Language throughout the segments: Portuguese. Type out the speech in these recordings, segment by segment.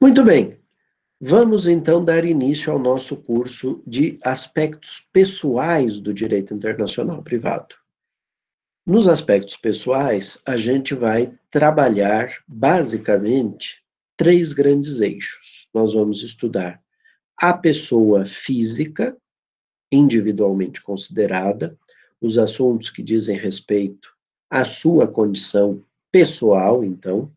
Muito bem. Vamos então dar início ao nosso curso de aspectos pessoais do direito internacional privado. Nos aspectos pessoais, a gente vai trabalhar basicamente três grandes eixos. Nós vamos estudar a pessoa física, individualmente considerada, os assuntos que dizem respeito à sua condição pessoal, então,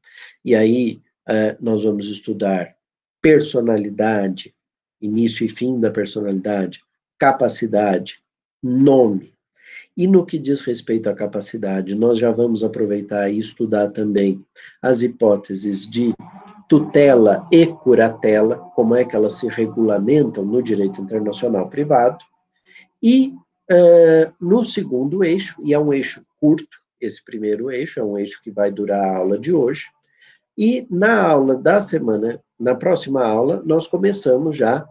e aí uh, nós vamos estudar personalidade, início e fim da personalidade, capacidade, nome. E no que diz respeito à capacidade, nós já vamos aproveitar e estudar também as hipóteses de tutela e curatela, como é que elas se regulamentam no direito internacional privado. E uh, no segundo eixo, e é um eixo curto, esse primeiro eixo, é um eixo que vai durar a aula de hoje, e na aula da semana, na próxima aula, nós começamos já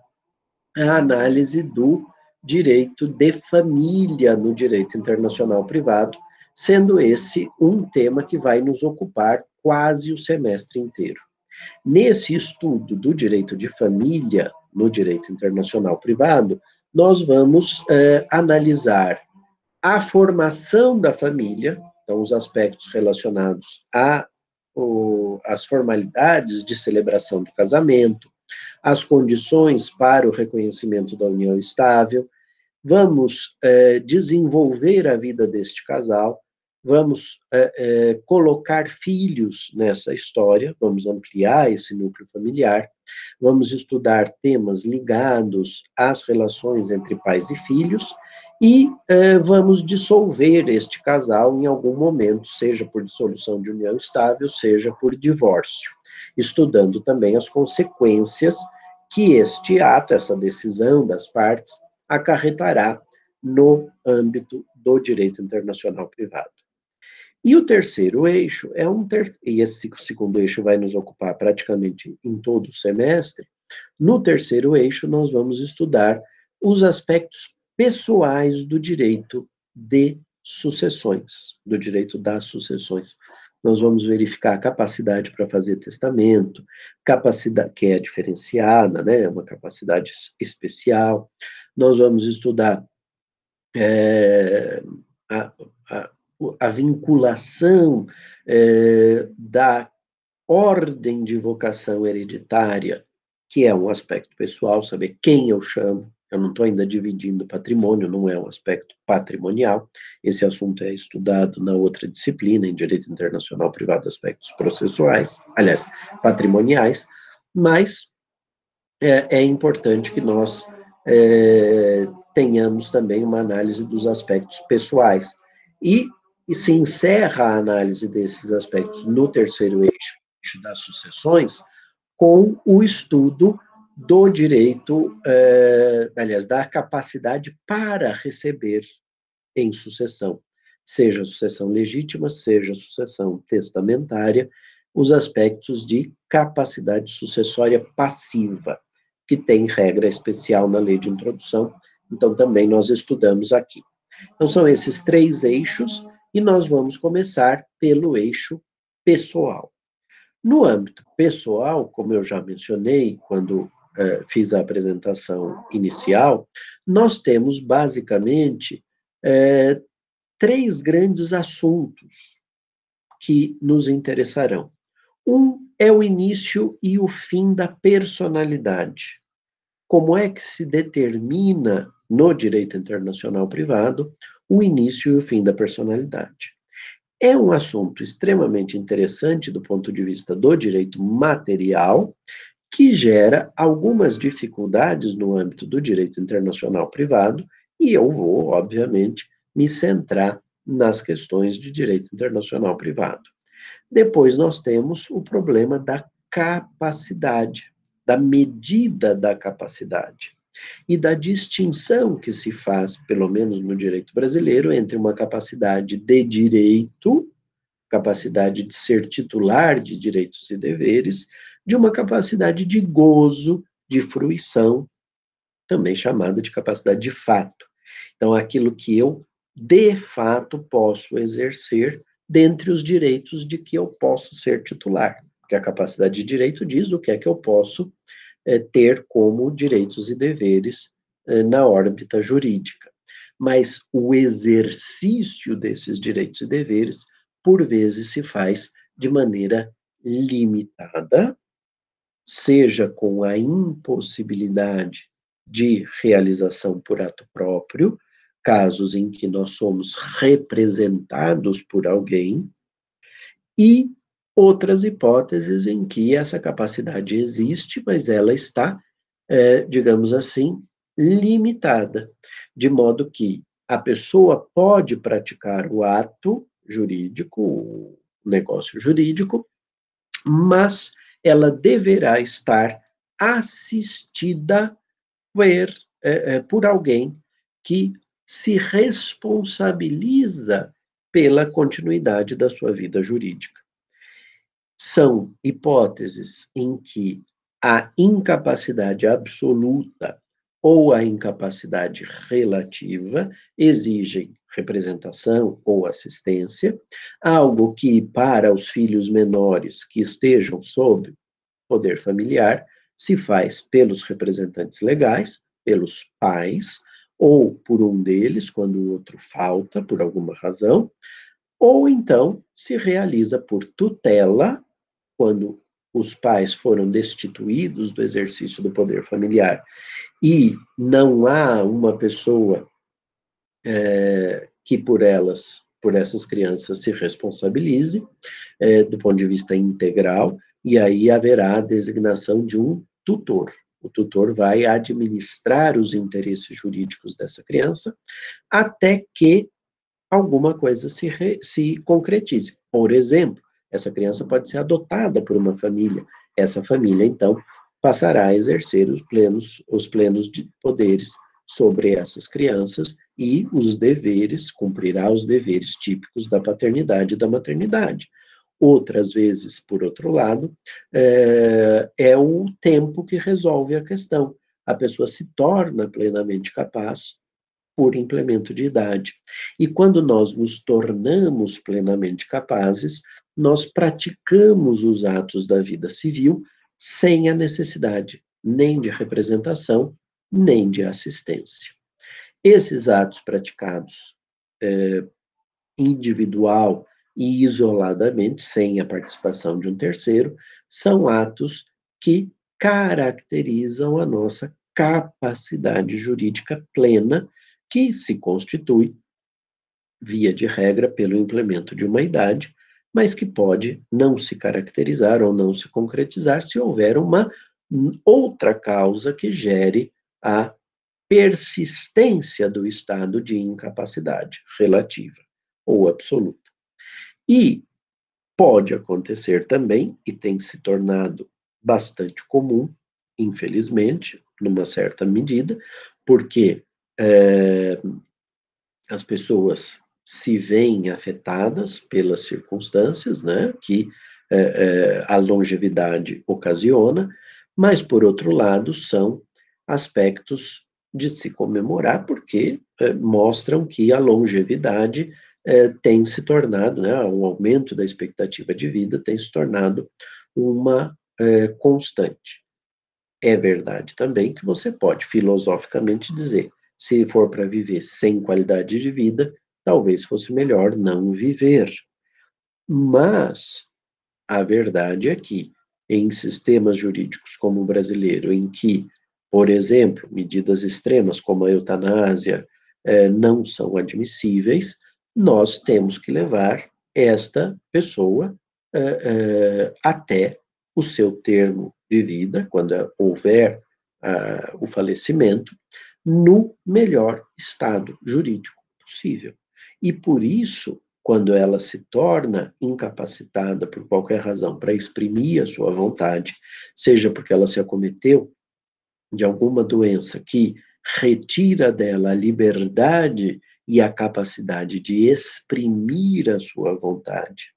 a análise do direito de família no direito internacional privado, sendo esse um tema que vai nos ocupar quase o semestre inteiro. Nesse estudo do direito de família no direito internacional privado, nós vamos eh, analisar a formação da família, então os aspectos relacionados a o, as formalidades de celebração do casamento, as condições para o reconhecimento da união estável, vamos é, desenvolver a vida deste casal, vamos é, é, colocar filhos nessa história, vamos ampliar esse núcleo familiar, vamos estudar temas ligados às relações entre pais e filhos, e eh, vamos dissolver este casal em algum momento, seja por dissolução de união estável, seja por divórcio, estudando também as consequências que este ato, essa decisão das partes, acarretará no âmbito do direito internacional privado. E o terceiro eixo é um ter... e esse segundo eixo vai nos ocupar praticamente em todo o semestre. No terceiro eixo nós vamos estudar os aspectos pessoais do direito de sucessões, do direito das sucessões. Nós vamos verificar a capacidade para fazer testamento, capacidade que é diferenciada, né, uma capacidade especial. Nós vamos estudar é, a, a, a, vinculação é, da ordem de vocação hereditária, que é um aspecto pessoal, saber quem eu chamo, eu não estou ainda dividindo patrimônio, não é um aspecto patrimonial. Esse assunto é estudado na outra disciplina, em Direito Internacional Privado, aspectos processuais, aliás, patrimoniais, mas é, é importante que nós é, tenhamos também uma análise dos aspectos pessoais. E, e se encerra a análise desses aspectos no terceiro eixo, eixo das sucessões, com o estudo do direito, eh, aliás, da capacidade para receber em sucessão, seja sucessão legítima, seja sucessão testamentária, os aspectos de capacidade sucessória passiva, que tem regra especial na lei de introdução, então também nós estudamos aqui. Então são esses três eixos e nós vamos começar pelo eixo pessoal. No âmbito pessoal, como eu já mencionei quando uh, fiz a apresentação inicial, nós temos basicamente uh, três grandes assuntos que nos interessarão. Um é o início e o fim da personalidade. Como é que se determina no direito internacional privado o início e o fim da personalidade? É um assunto extremamente interessante do ponto de vista do direito material, que gera algumas dificuldades no âmbito do direito internacional privado, e eu vou, obviamente, me centrar nas questões de direito internacional privado. Depois nós temos o problema da capacidade, da medida da capacidade e da distinção que se faz, pelo menos no direito brasileiro, entre uma capacidade de direito, capacidade de ser titular de direitos e deveres, de uma capacidade de gozo, de fruição, também chamada de capacidade de fato. Então, aquilo que eu, de fato, posso exercer dentre os direitos de que eu posso ser titular. Porque a capacidade de direito diz o que é que eu posso é, ter como direitos e deveres é, na órbita jurídica. Mas o exercício desses direitos e deveres, por vezes, se faz de maneira limitada, seja com a impossibilidade de realização por ato próprio, casos em que nós somos representados por alguém, e outras hipóteses em que essa capacidade existe, mas ela está, é, digamos assim, limitada, de modo que a pessoa pode praticar o ato jurídico, o negócio jurídico, mas ela deverá estar assistida por, é, é, por alguém que se responsabiliza pela continuidade da sua vida jurídica. São hipóteses em que a incapacidade absoluta ou a incapacidade relativa exigem representação ou assistência, algo que, para os filhos menores que estejam sob poder familiar, se faz pelos representantes legais, pelos pais, ou por um deles, quando o outro falta por alguma razão, ou então se realiza por tutela, quando os pais foram destituídos do exercício do poder familiar. E não há uma pessoa é, que por elas, por essas crianças, se responsabilize é, do ponto de vista integral, e aí haverá a designação de um tutor. O tutor vai administrar os interesses jurídicos dessa criança até que alguma coisa se, re, se concretize. Por exemplo, essa criança pode ser adotada por uma família. Essa família, então, passará a exercer os plenos, os plenos de poderes sobre essas crianças e os deveres, cumprirá os deveres típicos da paternidade e da maternidade. Outras vezes, por outro lado, é, é o tempo que resolve a questão. A pessoa se torna plenamente capaz por implemento de idade. E quando nós nos tornamos plenamente capazes, nós praticamos os atos da vida civil sem a necessidade nem de representação, nem de assistência. Esses atos praticados é, individual e isoladamente, sem a participação de um terceiro, são atos que caracterizam a nossa capacidade jurídica plena, que se constitui, via de regra, pelo implemento de uma idade, mas que pode não se caracterizar ou não se concretizar se houver uma outra causa que gere a persistência do estado de incapacidade relativa ou absoluta. E pode acontecer também, e tem se tornado bastante comum, infelizmente, numa certa medida, porque é, as pessoas se veem afetadas pelas circunstâncias, né, que é, é, a longevidade ocasiona, mas, por outro lado, são aspectos de se comemorar, porque é, mostram que a longevidade é, tem se tornado, né, o aumento da expectativa de vida tem se tornado uma é, constante. É verdade também que você pode filosoficamente dizer, se for para viver sem qualidade de vida, talvez fosse melhor não viver. Mas a verdade é que, em sistemas jurídicos como o brasileiro, em que, por exemplo, medidas extremas como a eutanásia eh, não são admissíveis, nós temos que levar esta pessoa eh, eh, até o seu termo de vida, quando houver ah, o falecimento, no melhor estado jurídico possível. E por isso, quando ela se torna incapacitada por qualquer razão para exprimir a sua vontade, seja porque ela se acometeu de alguma doença que retira dela a liberdade e a capacidade de exprimir a sua vontade,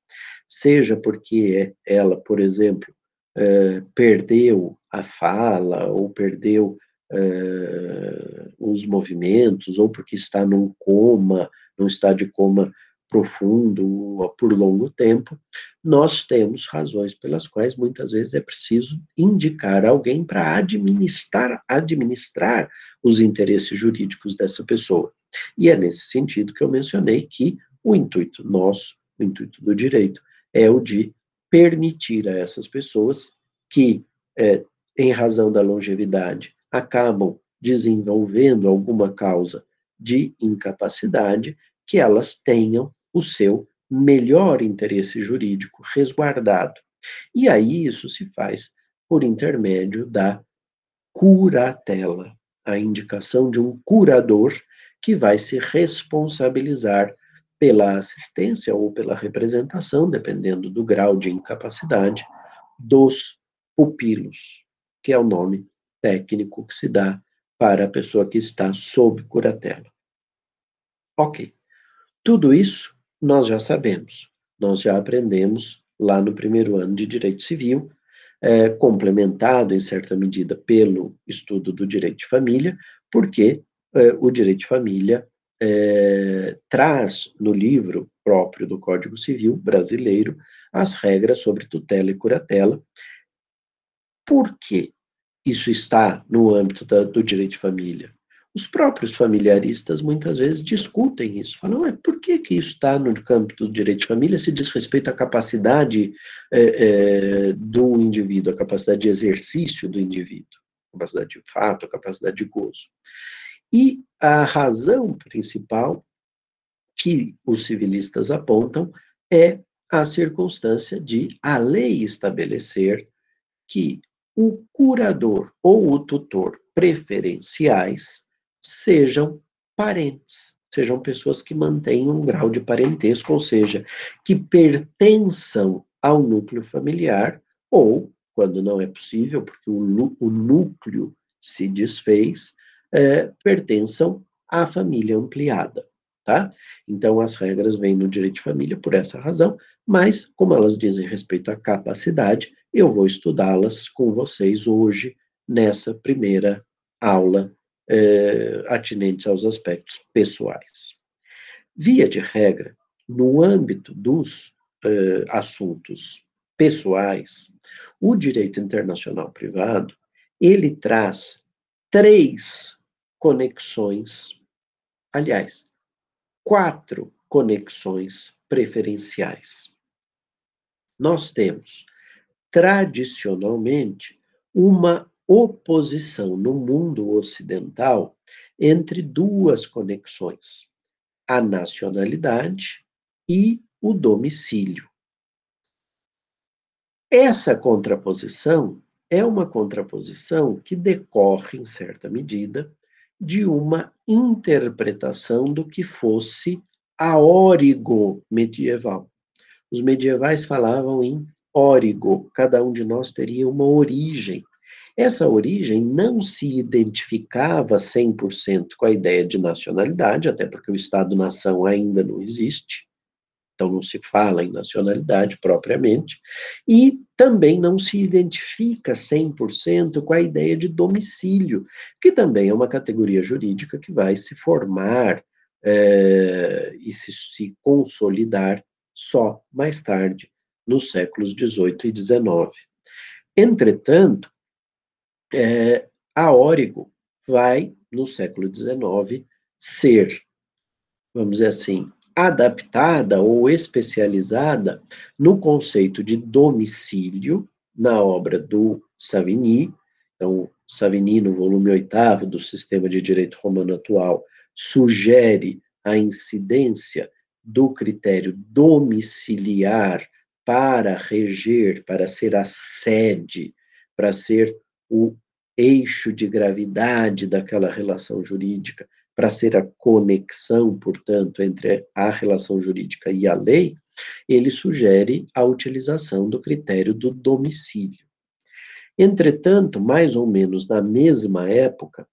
seja porque ela, por exemplo, eh, perdeu a fala ou perdeu eh, os movimentos, ou porque está num coma num estado de coma profundo por longo tempo, nós temos razões pelas quais muitas vezes é preciso indicar alguém para administrar, administrar os interesses jurídicos dessa pessoa. E é nesse sentido que eu mencionei que o intuito nosso, o intuito do direito, é o de permitir a essas pessoas que, é, em razão da longevidade, acabam desenvolvendo alguma causa de incapacidade, que elas tenham o seu melhor interesse jurídico resguardado. E aí isso se faz por intermédio da curatela, a indicação de um curador que vai se responsabilizar pela assistência ou pela representação, dependendo do grau de incapacidade, dos pupilos, que é o nome técnico que se dá para a pessoa que está sob curatela. Ok. Tudo isso nós já sabemos, nós já aprendemos lá no primeiro ano de Direito Civil, é, complementado em certa medida pelo estudo do direito de família, porque é, o direito de família é, traz no livro próprio do Código Civil brasileiro as regras sobre tutela e curatela. Por que isso está no âmbito da, do direito de família? Os próprios familiaristas muitas vezes discutem isso, falam, é, por que, que isso está no campo do direito de família se diz respeito à capacidade é, é, do indivíduo, a capacidade de exercício do indivíduo, capacidade de fato, capacidade de gozo. E a razão principal que os civilistas apontam é a circunstância de a lei estabelecer que o curador ou o tutor preferenciais sejam parentes, sejam pessoas que mantenham um grau de parentesco, ou seja, que pertençam ao núcleo familiar, ou, quando não é possível, porque o, o núcleo se desfez, é, pertençam à família ampliada, tá? Então, as regras vêm no direito de família por essa razão, mas, como elas dizem respeito à capacidade, eu vou estudá-las com vocês hoje, nessa primeira aula eh, atinentes aos aspectos pessoais. Via de regra, no âmbito dos eh, assuntos pessoais, o direito internacional privado, ele traz três conexões, aliás, quatro conexões preferenciais. Nós temos, tradicionalmente, uma oposição no mundo ocidental entre duas conexões: a nacionalidade e o domicílio. Essa contraposição é uma contraposição que decorre, em certa medida, de uma interpretação do que fosse a órigo medieval. Os medievais falavam em órigo, cada um de nós teria uma origem essa origem não se identificava 100% com a ideia de nacionalidade, até porque o Estado-nação ainda não existe, então não se fala em nacionalidade propriamente, e também não se identifica 100% com a ideia de domicílio, que também é uma categoria jurídica que vai se formar é, e se, se consolidar só mais tarde, nos séculos XVIII e XIX. Entretanto, é, a Órigo vai, no século XIX, ser, vamos dizer assim, adaptada ou especializada no conceito de domicílio, na obra do Savigny. Então, Savigny, no volume oitavo do Sistema de Direito Romano Atual, sugere a incidência do critério domiciliar para reger, para ser a sede, para ser o eixo de gravidade daquela relação jurídica, para ser a conexão, portanto, entre a relação jurídica e a lei, ele sugere a utilização do critério do domicílio. Entretanto, mais ou menos na mesma época,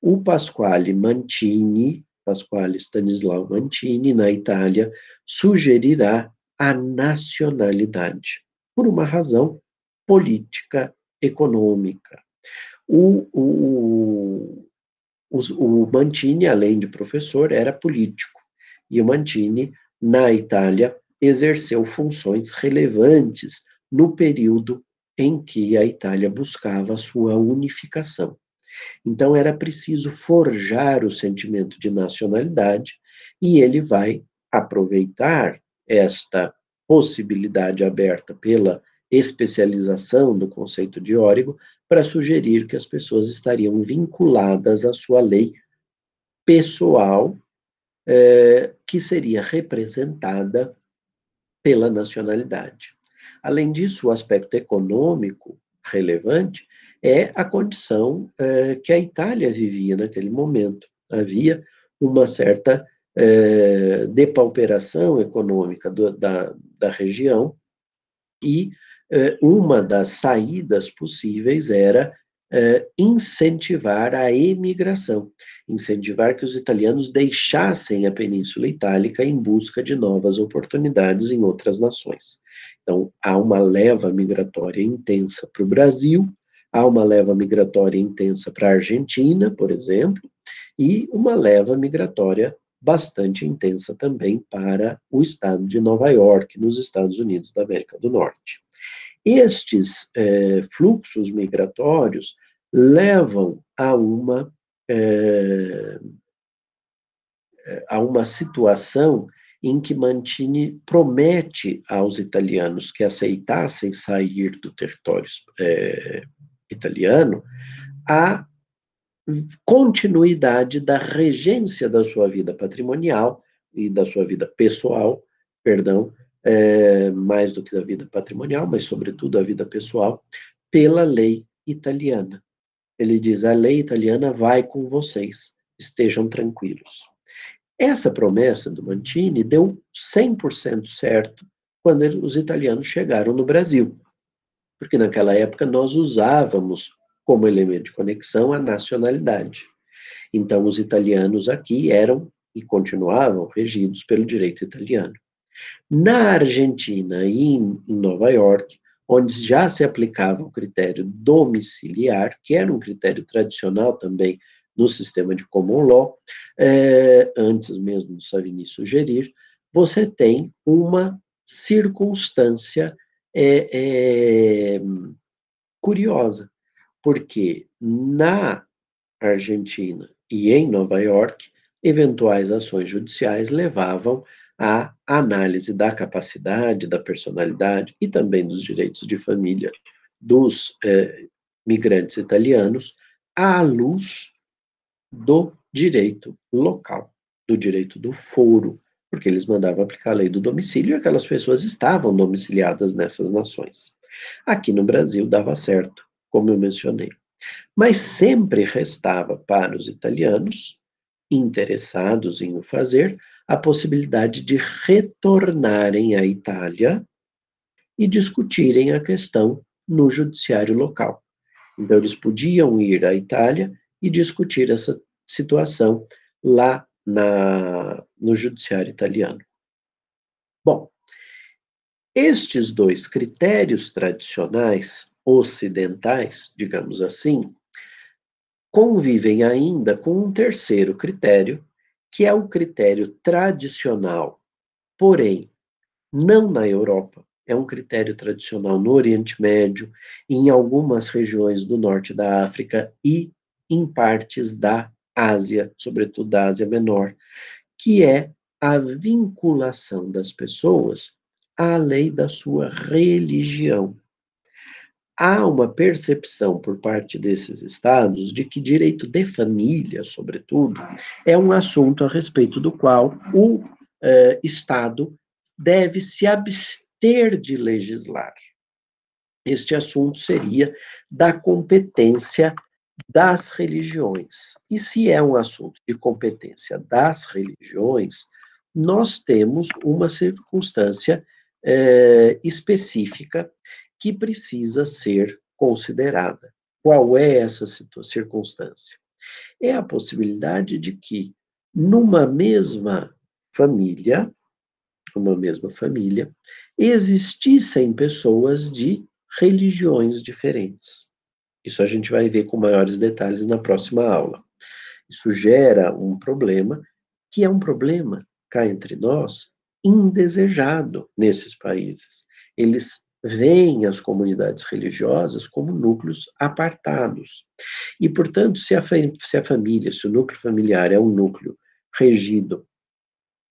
o Pasquale Mantini, Pasquale Stanislau Mantini, na Itália, sugerirá a nacionalidade, por uma razão política econômica. O, o, o, o Mantini, além de professor, era político. E o Mantini na Itália, exerceu funções relevantes no período em que a Itália buscava sua unificação. Então era preciso forjar o sentimento de nacionalidade e ele vai aproveitar esta possibilidade aberta pela especialização do conceito de Órigo para sugerir que as pessoas estariam vinculadas à sua lei pessoal, eh, que seria representada pela nacionalidade. Além disso, o aspecto econômico relevante é a condição eh, que a Itália vivia naquele momento. Havia uma certa eh, depauperação econômica do, da, da região e uma das saídas possíveis era eh, incentivar a emigração, incentivar que os italianos deixassem a Península Itálica em busca de novas oportunidades em outras nações. Então, há uma leva migratória intensa para o Brasil, há uma leva migratória intensa para a Argentina, por exemplo, e uma leva migratória bastante intensa também para o estado de Nova York, nos Estados Unidos da América do Norte. Estes é, fluxos migratórios levam a uma, é, a uma situação em que Mantini promete aos italianos que aceitassem sair do território é, italiano a continuidade da regência da sua vida patrimonial e da sua vida pessoal, perdão, é, mais do que da vida patrimonial, mas sobretudo a vida pessoal, pela lei italiana. Ele diz: a lei italiana vai com vocês, estejam tranquilos. Essa promessa do Mantini deu 100% certo quando os italianos chegaram no Brasil, porque naquela época nós usávamos como elemento de conexão a nacionalidade. Então, os italianos aqui eram e continuavam regidos pelo direito italiano. Na Argentina e em, Nova York, onde já se aplicava o critério domiciliar, que era um critério tradicional também no sistema de common law, é, antes mesmo do Savini sugerir, você tem uma circunstância é, é, curiosa porque na Argentina e em Nova York, eventuais ações judiciais levavam à análise da capacidade, da personalidade e também dos direitos de família dos eh, migrantes italianos à luz do direito local, do direito do foro, porque eles mandavam aplicar a lei do domicílio e aquelas pessoas estavam domiciliadas nessas nações. Aqui no Brasil dava certo como eu mencionei. Mas sempre restava para os italianos, interessados em o fazer, a possibilidade de retornarem à Itália e discutirem a questão no judiciário local. Então, eles podiam ir à Itália e discutir essa situação lá na, no judiciário italiano. Bom, estes dois critérios tradicionais ocidentais, digamos assim, convivem ainda com um terceiro critério, que é o critério tradicional, porém, não na Europa. É um critério tradicional no Oriente Médio, em algumas regiões do norte da África e em partes da Ásia, sobretudo da Ásia Menor, que é a vinculação das pessoas à lei da sua religião há uma percepção por parte desses estados de que direito de família, sobretudo, é um assunto a respeito do qual o eh, Estado deve se abster de legislar. Este assunto seria da competência das religiões. E se é um assunto de competência das religiões, nós temos uma circunstância eh, específica que precisa ser considerada. Qual é essa circunstância? É a possibilidade de que, numa mesma família, uma mesma família, existissem pessoas de religiões diferentes. Isso a gente vai ver com maiores detalhes na próxima aula. Isso gera um problema, que é um problema, cá entre nós, indesejado nesses países. Eles veem as comunidades religiosas como núcleos apartados. E, portanto, se a, se a família, se o núcleo familiar é um núcleo regido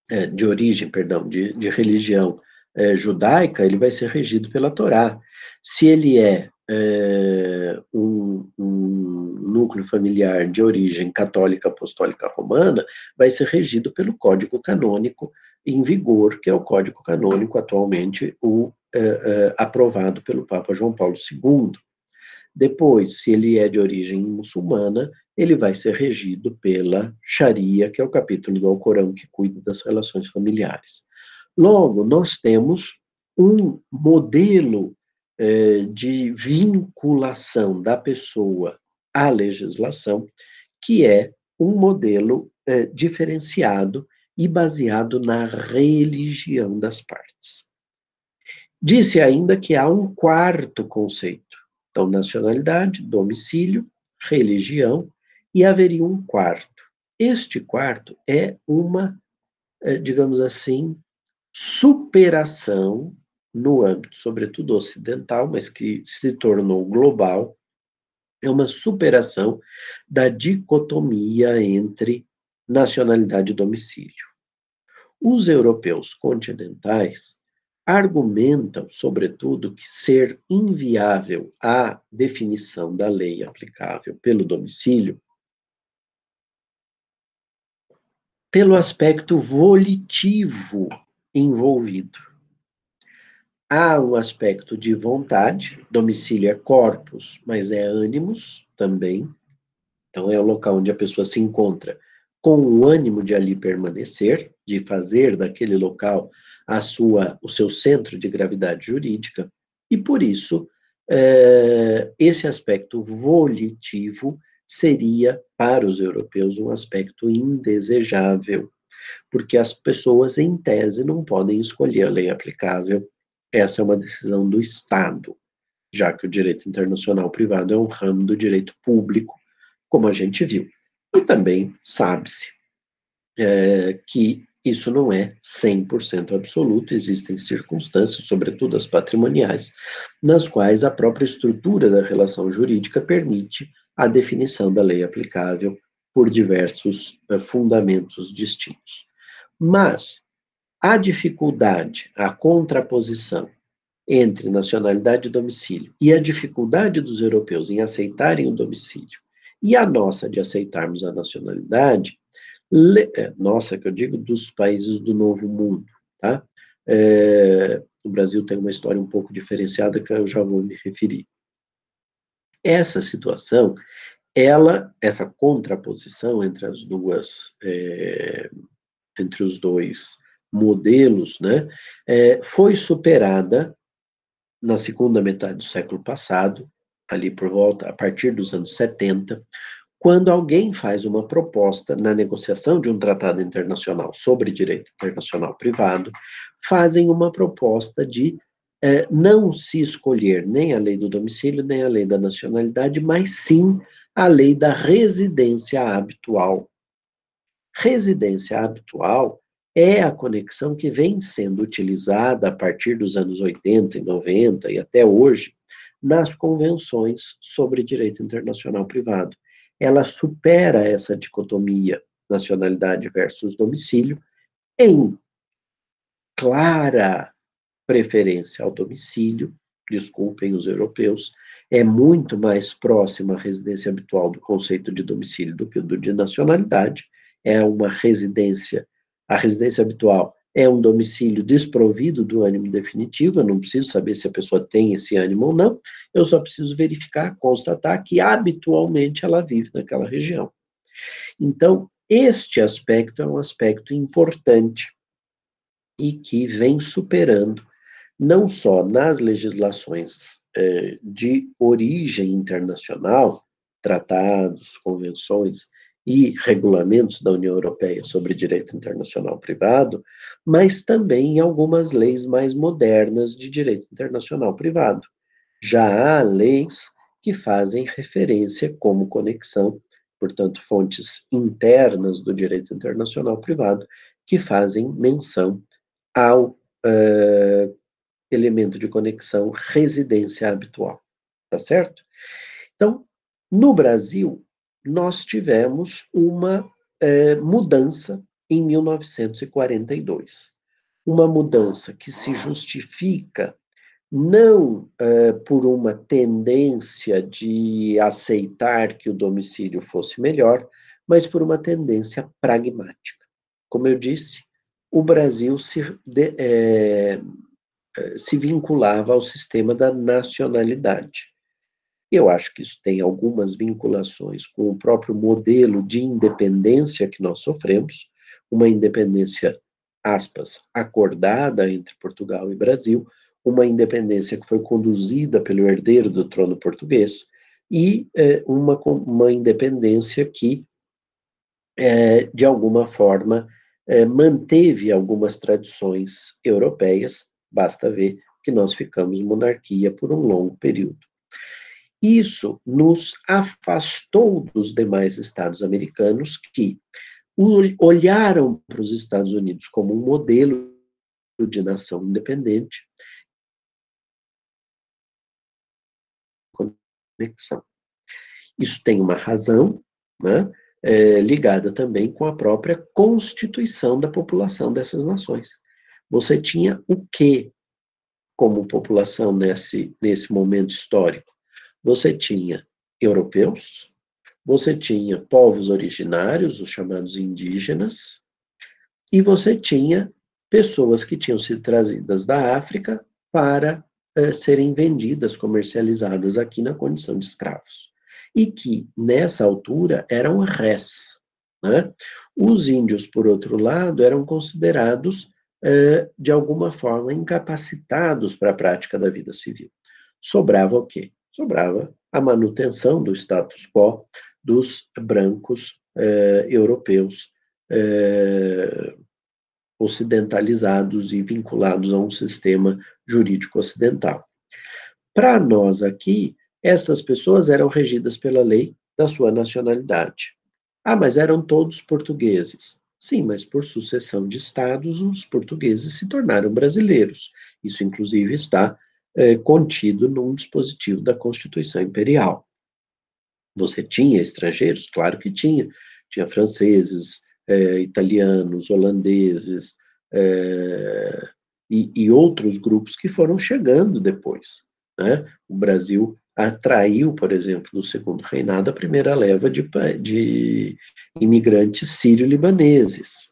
é, de origem, perdão, de, de religião é, judaica, ele vai ser regido pela Torá. Se ele é, é um, um, núcleo familiar de origem católica apostólica romana, vai ser regido pelo código canônico em vigor, que é o código canônico atualmente o é, aprovado pelo Papa João Paulo II. Depois, se ele é de origem muçulmana, ele vai ser regido pela Sharia, que é o capítulo do Alcorão que cuida das relações familiares. Logo, nós temos um modelo eh, de vinculação da pessoa à legislação, que é um modelo eh, diferenciado e baseado na religião das partes. Disse ainda que há um quarto conceito. Então, nacionalidade, domicílio, religião e haveria um quarto. Este quarto é uma, é, digamos assim, superação no âmbito, sobretudo ocidental, mas que se tornou global, é uma superação da dicotomia entre nacionalidade e domicílio. Os europeus continentais argumentam, sobretudo, que ser inviável a definição da lei aplicável pelo domicílio pelo aspecto volitivo envolvido. Há um aspecto de vontade, domicílio é corpus, mas é ânimos também. Então, é o local onde a pessoa se encontra com o ânimo de ali permanecer, de fazer daquele local a sua, o seu centro de gravidade jurídica, e por isso é, esse aspecto volitivo seria, para os europeus, um aspecto indesejável, porque as pessoas, em tese, não podem escolher a lei aplicável. Essa é uma decisão do Estado, já que o direito internacional privado é um ramo do direito público, como a gente viu. E também sabe-se é, que isso não é 100% absoluto, existem circunstâncias, sobretudo as patrimoniais, nas quais a própria estrutura da relação jurídica permite a definição da lei aplicável por diversos uh, fundamentos distintos. Mas a dificuldade, a contraposição entre nacionalidade e domicílio e a dificuldade dos europeus em aceitarem o domicílio e a nossa de aceitarmos a nacionalidade, é, nossa, que eu digo dos países do Novo Mundo, tá? É, o Brasil tem uma história um pouco diferenciada que eu já vou me referir. Essa situação, ela, essa contraposição entre as duas, é, entre os dois modelos, né, é, foi superada na segunda metade do século passado, ali por volta, a partir dos anos 70, quando alguém faz uma proposta na negociação de um tratado internacional sobre direito internacional privado, fazem uma proposta de é, não se escolher nem a lei do domicílio, nem a lei da nacionalidade, mas sim a lei da residência habitual. Residência habitual é a conexão que vem sendo utilizada a partir dos anos 80 e 90 e até hoje nas convenções sobre direito internacional privado. Ela supera essa dicotomia nacionalidade versus domicílio em clara preferência ao domicílio, desculpem os europeus, é muito mais próxima à residência habitual do conceito de domicílio do que do de nacionalidade. É uma residência, a residência habitual é um domicílio desprovido do ânimo definitivo, eu não preciso saber se a pessoa tem esse ânimo ou não, eu só preciso verificar, constatar que habitualmente ela vive naquela região. Então, este aspecto é um aspecto importante e que vem superando não só nas legislações eh, de origem internacional, tratados, convenções e regulamentos da União Europeia sobre direito internacional privado, mas também em algumas leis mais modernas de direito internacional privado. Já há leis que fazem referência como conexão, portanto, fontes internas do direito internacional privado, que fazem menção ao uh, elemento de conexão residência habitual, tá certo? Então, no Brasil, nós tivemos uma uh, mudança em 1942. Uma mudança que se justifica não uh, por uma tendência de aceitar que o domicílio fosse melhor, mas por uma tendência pragmática. Como eu disse, o Brasil se, de, é, se vinculava ao sistema da nacionalidade. Eu acho que isso tem algumas vinculações com o próprio modelo de independência que nós sofremos, uma independência, aspas, acordada entre Portugal e Brasil, uma independência que foi conduzida pelo herdeiro do trono português, e é, uma, uma independência que, é, de alguma forma, é, manteve algumas tradições europeias, basta ver que nós ficamos monarquia por um longo período. Isso nos afastou dos demais estados americanos que olharam para os Estados Unidos como um modelo de nação independente conexão. Isso tem uma razão, né, é, ligada também com a própria constituição da população dessas nações. Você tinha o que como população nesse, nesse momento histórico? Você tinha europeus, você tinha povos originários, os chamados indígenas, e você tinha pessoas que tinham sido trazidas da África para eh, serem vendidas, comercializadas aqui na condição de escravos. E que, nessa altura, eram res. Né? Os índios, por outro lado, eram considerados, eh, de alguma forma, incapacitados para a prática da vida civil. Sobrava o quê? Sobrava a manutenção do status quo dos brancos eh, europeus ocidentalizados e vinculados a um sistema jurídico ocidental. Para nós aqui, essas pessoas eram regidas pela lei da sua nacionalidade. Ah, mas eram todos portugueses. Sim, mas por sucessão de estados, os portugueses se tornaram brasileiros. Isso, inclusive, está é, contido num dispositivo da Constituição Imperial. Você tinha estrangeiros? Claro que tinha. Tinha franceses, é, italianos, holandeses é, e, e, outros grupos que foram chegando depois. Né? O Brasil atraiu, por exemplo, no segundo reinado, a primeira leva de, de imigrantes sírio-libaneses.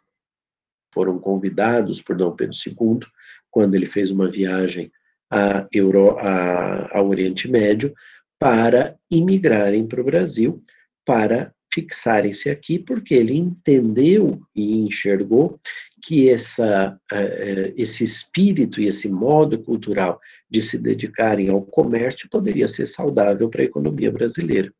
Foram convidados por Dom Pedro II, quando ele fez uma viagem a Euro, a, ao Oriente Médio, para imigrarem para o Brasil, para fixarem-se aqui porque ele entendeu e enxergou que essa, uh, esse espírito e esse modo cultural de se dedicarem ao comércio poderia ser saudável para a economia brasileira.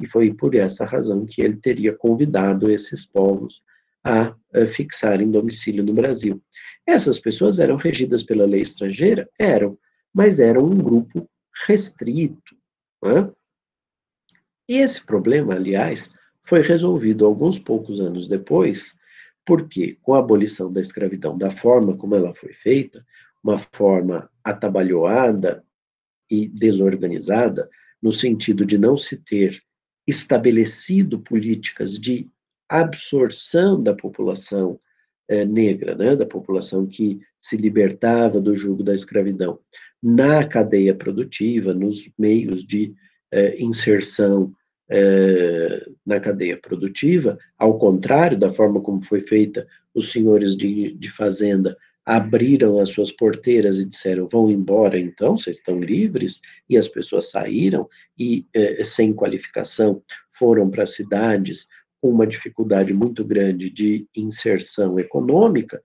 E foi por essa razão que ele teria convidado esses povos a, a fixarem domicílio no Brasil. Essas pessoas eram regidas pela lei estrangeira? Eram, mas eram um grupo restrito. Né? E esse problema, aliás, foi resolvido alguns poucos anos depois, porque com a abolição da escravidão, da forma como ela foi feita, uma forma atabalhoada e desorganizada, no sentido de não se ter estabelecido políticas de absorção da população é, negra, né, da população que se libertava do jugo da escravidão, na cadeia produtiva, nos meios de é, inserção é, na cadeia produtiva, ao contrário da forma como foi feita, os senhores de, de fazenda abriram as suas porteiras e disseram: vão embora então, vocês estão livres, e as pessoas saíram e, é, sem qualificação, foram para cidades com uma dificuldade muito grande de inserção econômica.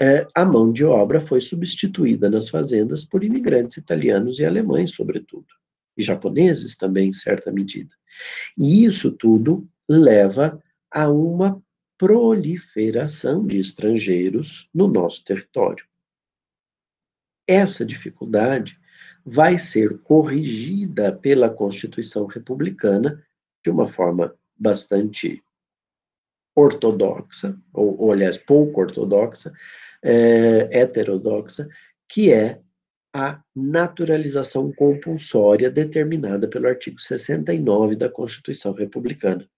É, a mão de obra foi substituída nas fazendas por imigrantes italianos e alemães, sobretudo, e japoneses também, em certa medida. E isso tudo leva a uma proliferação de estrangeiros no nosso território. Essa dificuldade vai ser corrigida pela Constituição Republicana de uma forma bastante ortodoxa, ou, ou aliás, pouco ortodoxa, é, heterodoxa, que é a naturalização compulsória determinada pelo artigo 69 da Constituição Republicana.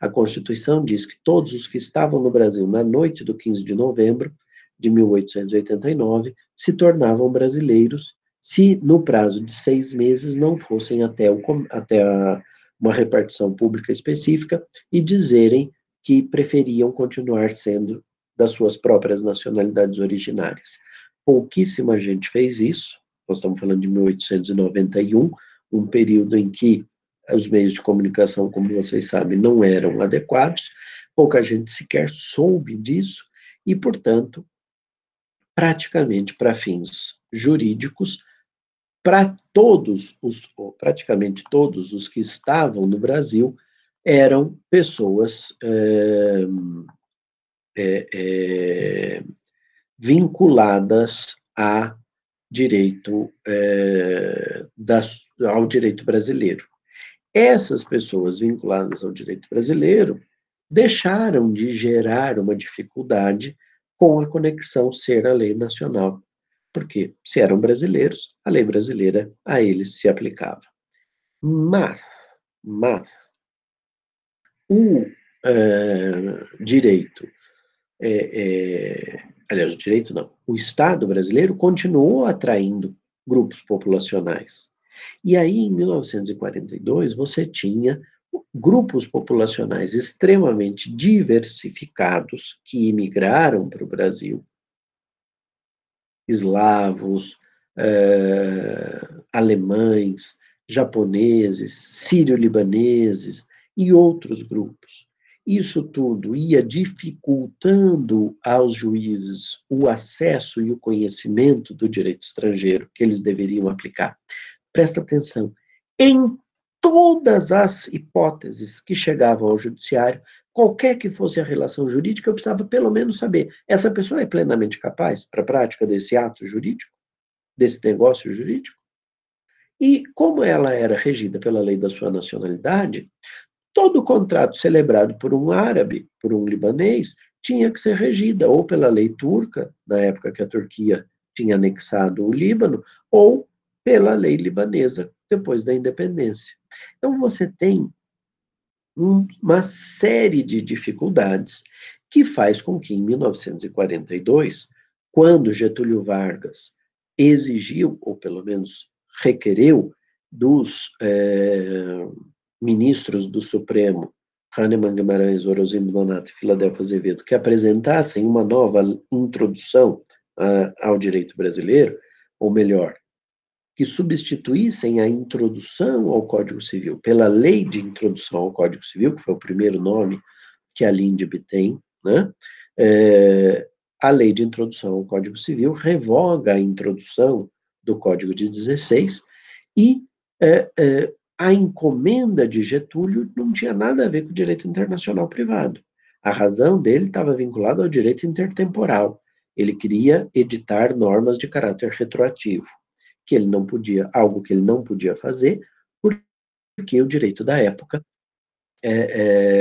A Constituição diz que todos os que estavam no Brasil na noite do 15 de novembro de 1889 se tornavam brasileiros se no prazo de seis meses não fossem até, o, até a, uma repartição pública específica e dizerem que preferiam continuar sendo das suas próprias nacionalidades originárias. Pouquíssima gente fez isso, nós estamos falando de 1891, um período em que os meios de comunicação, como vocês sabem, não eram adequados, pouca gente sequer soube disso, e, portanto, praticamente para fins jurídicos, para todos os, praticamente todos os que estavam no Brasil, eram pessoas é, é, é, vinculadas a direito é, ao direito brasileiro. Essas pessoas vinculadas ao direito brasileiro deixaram de gerar uma dificuldade com a conexão ser a lei nacional, porque se eram brasileiros, a lei brasileira a eles se aplicava. Mas, mas, o é, direito, é, é, aliás, o direito não, o Estado brasileiro continuou atraindo grupos populacionais. E aí, em 1942, você tinha grupos populacionais extremamente diversificados que imigraram para o Brasil, eslavos, eh, alemães, japoneses, sírio-libaneses e outros grupos. Isso tudo ia dificultando aos juízes o acesso e o conhecimento do direito estrangeiro que eles deveriam aplicar. Presta atenção. Em todas as hipóteses que chegavam ao judiciário, qualquer que fosse a relação jurídica, eu precisava pelo menos saber: essa pessoa é plenamente capaz para a prática desse ato jurídico, desse negócio jurídico? E como ela era regida pela lei da sua nacionalidade, todo contrato celebrado por um árabe, por um libanês, tinha que ser regida ou pela lei turca, na época que a Turquia tinha anexado o Líbano, ou pela lei libanesa, depois da independência. Então, você tem uma série de dificuldades que faz com que, em 1942, quando Getúlio Vargas exigiu, ou pelo menos requereu, dos é, ministros do Supremo, Hahnemann Guimarães, Orozino Donato e Filadelfo Azevedo, que apresentassem uma nova introdução uh, ao direito brasileiro, ou melhor, que substituíssem a introdução ao Código Civil pela Lei de Introdução ao Código Civil, que foi o primeiro nome que a LINDB tem, né? É, a Lei de Introdução ao Código Civil revoga a introdução do Código de 16 e é, é, a encomenda de Getúlio não tinha nada a ver com o direito internacional privado. A razão dele estava vinculada ao direito intertemporal. Ele queria editar normas de caráter retroativo que ele não podia, algo que ele não podia fazer, porque o direito da época é,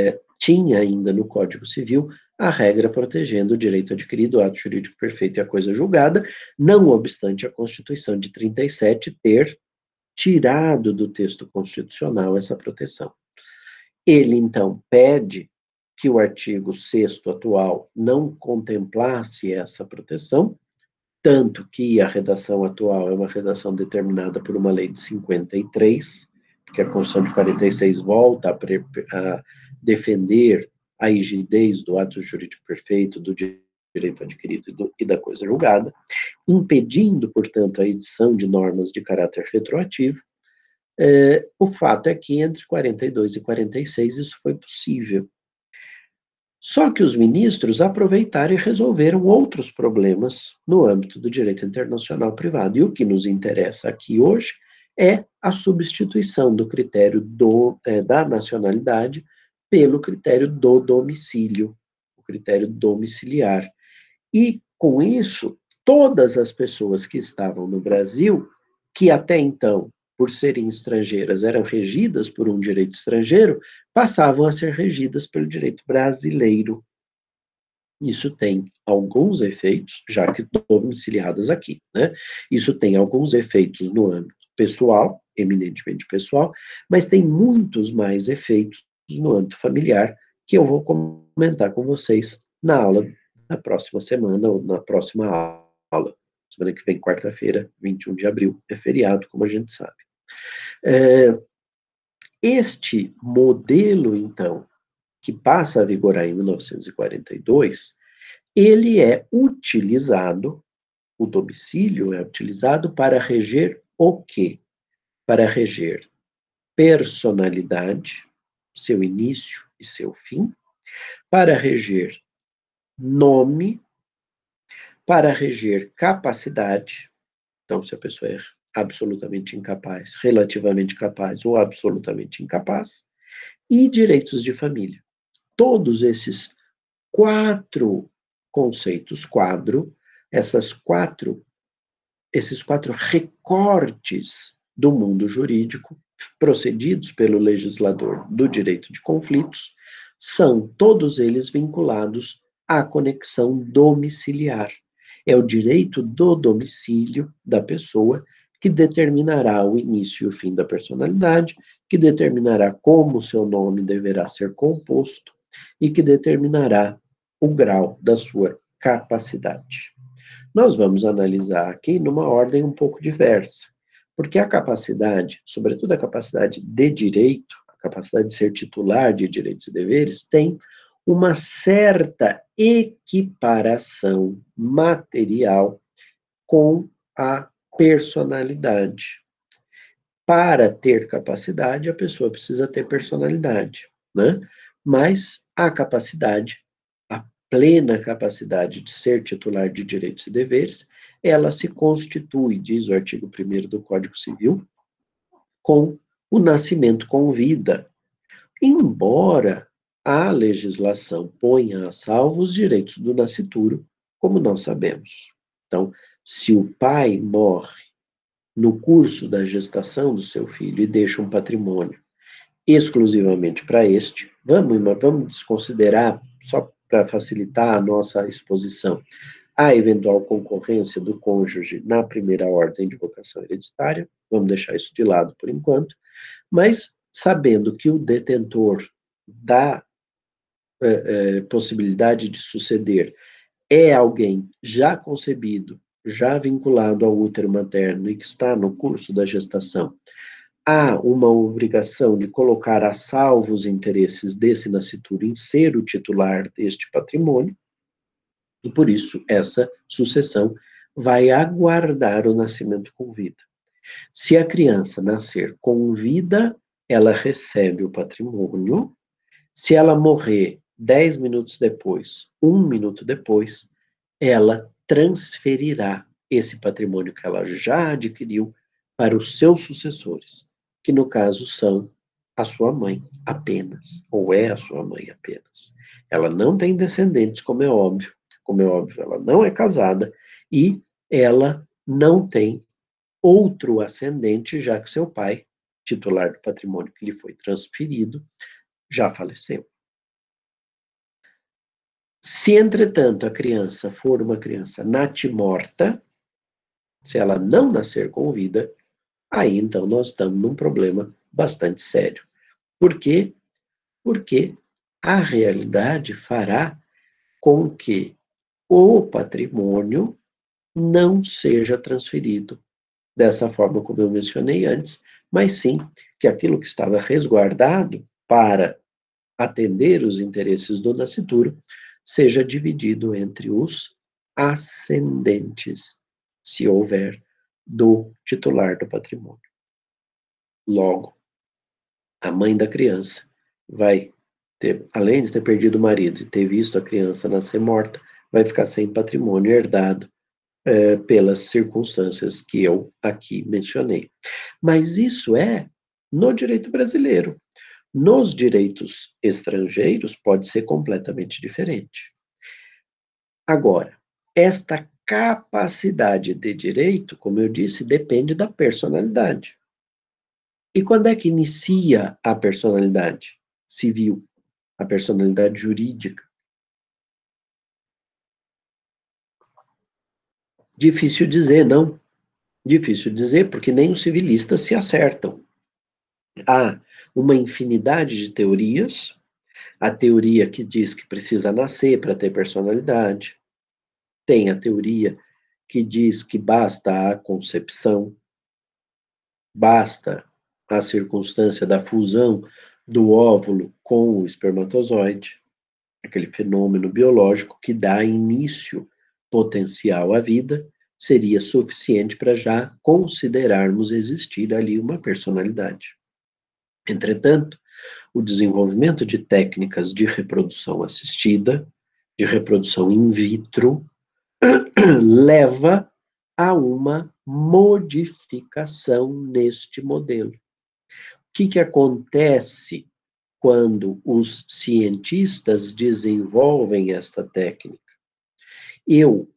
é, tinha ainda no Código Civil a regra protegendo o direito adquirido, o ato jurídico perfeito e a coisa julgada, não obstante a Constituição de 37 ter tirado do texto constitucional essa proteção. Ele, então, pede que o artigo 6 atual não contemplasse essa proteção, tanto que a redação atual é uma redação determinada por uma lei de 53, que a Constituição de 46 volta a, a defender a rigidez do ato jurídico perfeito, do direito adquirido e, do, e, da coisa julgada, impedindo, portanto, a edição de normas de caráter retroativo. É, o fato é que entre 42 e 46 isso foi possível. Só que os ministros aproveitaram e resolveram outros problemas no âmbito do direito internacional privado. E o que nos interessa aqui hoje é a substituição do critério do, é, da nacionalidade pelo critério do domicílio, o critério domiciliar. E, com isso, todas as pessoas que estavam no Brasil, que até então por serem estrangeiras, eram regidas por um direito estrangeiro, passavam a ser regidas pelo direito brasileiro. Isso tem alguns efeitos, já que domiciliadas aqui, né? Isso tem alguns efeitos no âmbito pessoal, eminentemente pessoal, mas tem muitos mais efeitos no âmbito familiar, que eu vou comentar com vocês na aula da próxima semana, ou na próxima aula. Semana que vem, quarta-feira, 21 de abril, é feriado, como a gente sabe. É, este modelo, então, que passa a vigorar em 1942, ele é utilizado, o domicílio é utilizado para reger o quê? Para reger personalidade, seu início e seu fim, para reger nome, para reger capacidade, então se a pessoa é absolutamente incapaz, relativamente capaz ou absolutamente incapaz, e direitos de família. Todos esses quatro conceitos quadro, essas quatro esses quatro recortes do mundo jurídico procedidos pelo legislador do direito de conflitos são todos eles vinculados à conexão domiciliar. É o direito do domicílio da pessoa que determinará o início e o fim da personalidade, que determinará como seu nome deverá ser composto e que determinará o grau da sua capacidade. Nós vamos analisar aqui numa ordem um pouco diversa, porque a capacidade, sobretudo a capacidade de direito, a capacidade de ser titular de direitos e deveres, tem uma certa equiparação material com a personalidade. Para ter capacidade, a pessoa precisa ter personalidade, né? Mas a capacidade, a plena capacidade de ser titular de direitos e deveres, ela se constitui, diz o artigo 1 do Código Civil, com o nascimento com vida. Embora a legislação ponha a salvo os direitos do nascituro, como nós sabemos. Então, se o pai morre no curso da gestação do seu filho e deixa um patrimônio exclusivamente para este, vamos, vamos desconsiderar, só para facilitar a nossa exposição, a eventual concorrência do cônjuge na primeira ordem de vocação hereditária, vamos deixar isso de lado por enquanto, mas sabendo que o detentor da eh, eh, possibilidade de suceder é alguém já concebido já vinculado ao útero materno e que está no curso da gestação, há uma obrigação de colocar a salvo os interesses desse nascituro em ser o titular deste patrimônio, e por isso essa sucessão vai aguardar o nascimento com vida. Se a criança nascer com vida, ela recebe o patrimônio. Se ela morrer dez minutos depois, um minuto depois, ela transferirá esse patrimônio que ela já adquiriu para os seus sucessores, que no caso são a sua mãe apenas, ou é a sua mãe apenas. Ela não tem descendentes, como é óbvio, como é óbvio, ela não é casada e ela não tem outro ascendente, já que seu pai, titular do patrimônio que lhe foi transferido, já faleceu. Se, entretanto, a criança for uma criança natimorta, se ela não nascer com vida, aí então nós estamos num problema bastante sério. Por quê? Porque a realidade fará com que o patrimônio não seja transferido dessa forma como eu mencionei antes, mas sim que aquilo que estava resguardado para atender os interesses do nascituro seja dividido entre os ascendentes, se houver, do titular do patrimônio. Logo, a mãe da criança vai ter, além de ter perdido o marido e ter visto a criança nascer morta, vai ficar sem patrimônio herdado é, pelas circunstâncias que eu aqui mencionei. Mas isso é no direito brasileiro. Nos direitos estrangeiros, pode ser completamente diferente. Agora, esta capacidade de direito, como eu disse, depende da personalidade. E quando é que inicia a personalidade civil, a personalidade jurídica? Difícil dizer, não. Difícil dizer, porque nem os civilistas se acertam. Há uma infinidade de teorias. A teoria que diz que precisa nascer para ter personalidade. Tem a teoria que diz que basta a concepção, basta a circunstância da fusão do óvulo com o espermatozoide, aquele fenômeno biológico que dá início potencial à vida, seria suficiente para já considerarmos existir ali uma personalidade. Entretanto, o desenvolvimento de técnicas de reprodução assistida, de reprodução in vitro, leva a uma modificação neste modelo. O que, que acontece quando os cientistas desenvolvem esta técnica? Eu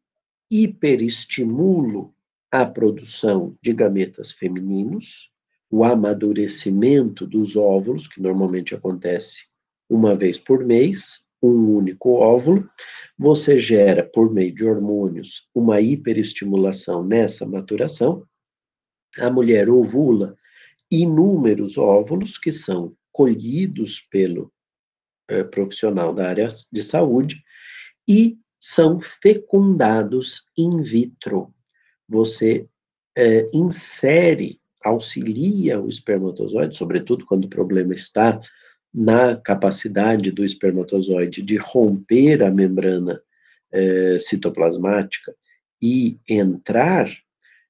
hiperestimulo a produção de gametas femininos, o amadurecimento dos óvulos, que normalmente acontece uma vez por mês, um único óvulo, você gera, por meio de hormônios, uma hiperestimulação nessa maturação, a mulher ovula inúmeros óvulos que são colhidos pelo é, profissional da área de saúde e são fecundados in vitro. Você é, insere, auxilia o espermatozoide, sobretudo quando o problema está na capacidade do espermatozoide de romper a membrana é, citoplasmática e entrar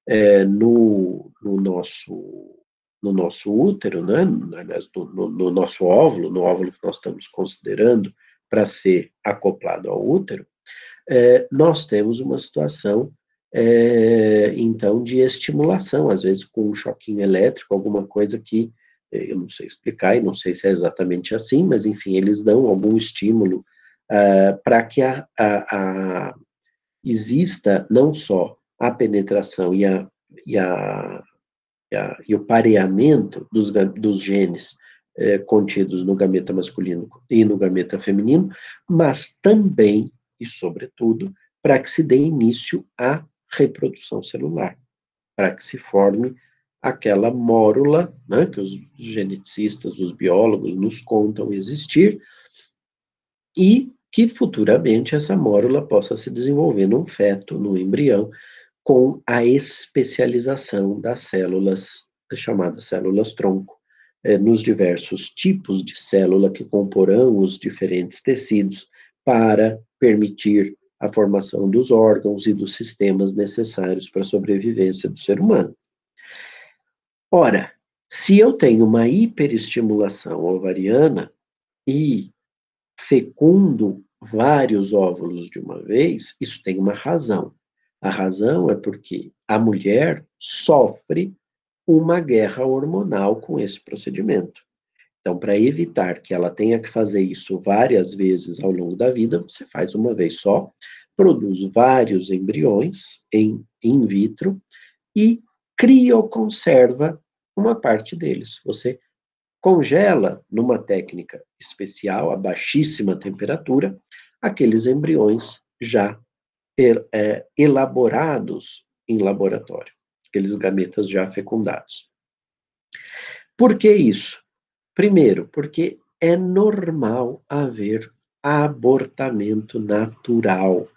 é, no, no, nosso, no nosso útero, né? no, no nosso óvulo, no óvulo que nós estamos considerando para ser acoplado ao útero, é, nós temos uma situação, é, então, de estimulação, às vezes com um choquinho elétrico, alguma coisa que eu não sei explicar e não sei se é exatamente assim, mas enfim, eles dão algum estímulo uh, para que a, a, a, exista não só a penetração e, a, e, a, e, e o pareamento dos, dos genes eh, contidos no gameta masculino e no gameta feminino, mas também e sobretudo para que se dê início à reprodução celular, para que se forme aquela mórula, né, que os geneticistas, os biólogos nos contam existir, e que futuramente essa mórula possa se desenvolver num feto, no embrião, com a especialização das células, chamadas células tronco, eh, nos diversos tipos de célula que comporão os diferentes tecidos para permitir a formação dos órgãos e dos sistemas necessários para a sobrevivência do ser humano. Ora, se eu tenho uma hiperestimulação ovariana e fecundo vários óvulos de uma vez, isso tem uma razão. A razão é porque a mulher sofre uma guerra hormonal com esse procedimento. Então, para evitar que ela tenha que fazer isso várias vezes ao longo da vida, você faz uma vez só, produz vários embriões em in vitro e crioconserva uma parte deles. Você congela numa técnica especial, a baixíssima temperatura, aqueles embriões já é, elaborados em laboratório, aqueles gametas já fecundados. Por que isso? Primeiro, porque é normal haver abortamento natural.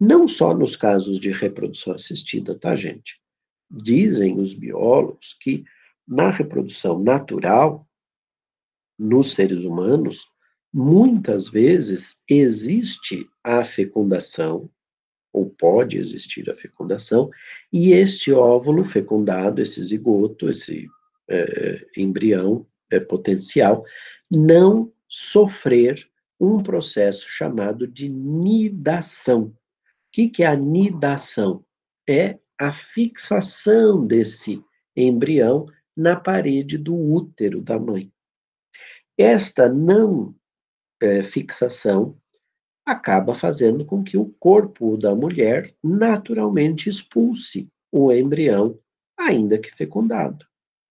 Não só nos casos de reprodução assistida, tá, gente? Dizem os biólogos que na reprodução natural, nos seres humanos, muitas vezes existe a fecundação, ou pode existir a fecundação, e este óvulo fecundado, esse zigoto, esse é, embrião é, potencial, não sofrer um processo chamado de nidação. O que, que é a nidação? É a fixação desse embrião na parede do útero da mãe. Esta não é, fixação acaba fazendo com que o corpo da mulher naturalmente expulse o embrião, ainda que fecundado.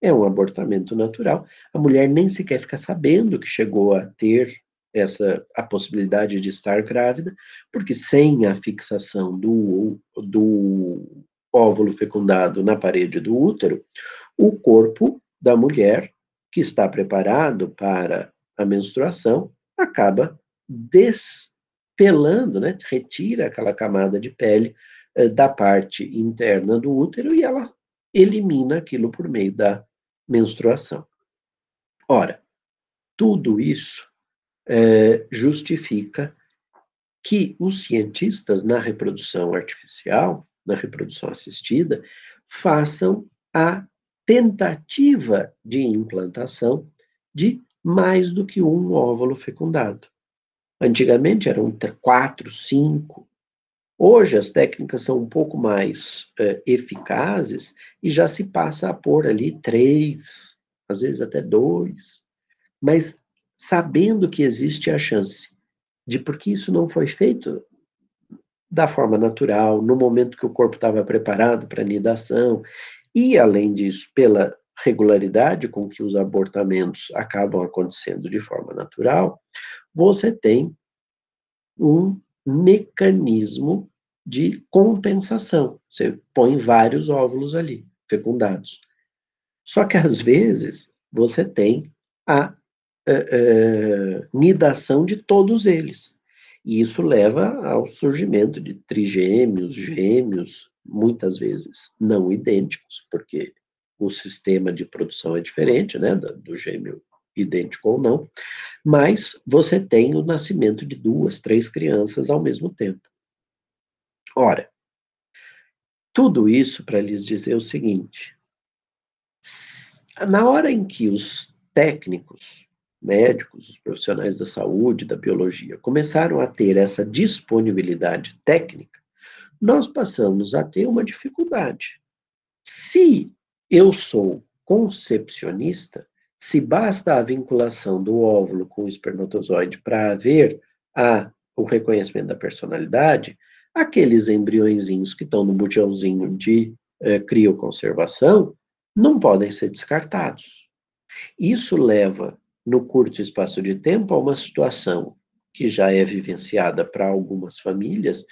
É um abortamento natural. A mulher nem sequer fica sabendo que chegou a ter essa a possibilidade de estar grávida, porque sem a fixação do, do óvulo fecundado na parede do útero, o corpo da mulher que está preparado para a menstruação acaba despelando, né, retira aquela camada de pele eh, da parte interna do útero e ela elimina aquilo por meio da menstruação. Ora, tudo isso é, justifica que os cientistas na reprodução artificial, na reprodução assistida, façam a tentativa de implantação de mais do que um óvulo fecundado. Antigamente eram quatro, cinco. Hoje as técnicas são um pouco mais é, eficazes e já se passa a pôr ali três, às vezes até dois. Mas sabendo que existe a chance de, porque isso não foi feito da forma natural, no momento que o corpo estava preparado para a nidação, e, além disso, pela regularidade com que os abortamentos acabam acontecendo de forma natural, você tem um mecanismo de compensação. Você põe vários óvulos ali, fecundados. Só que, às vezes, você tem a é, nidação de todos eles. E isso leva ao surgimento de trigêmeos, gêmeos, muitas vezes não idênticos, porque o sistema de produção é diferente, né, do gêmeo idêntico ou não, mas você tem o nascimento de duas, três crianças ao mesmo tempo. Ora, tudo isso para lhes dizer o seguinte: na hora em que os técnicos médicos, os profissionais da saúde, da biologia, começaram a ter essa disponibilidade técnica, nós passamos a ter uma dificuldade. Se eu sou concepcionista, se basta a vinculação do óvulo com o espermatozoide para haver a, o reconhecimento da personalidade, aqueles embriõezinhos que estão no bujãozinho de eh, crioconservação não podem ser descartados. Isso leva no curto espaço de tempo a uma situação que já é vivenciada para algumas famílias,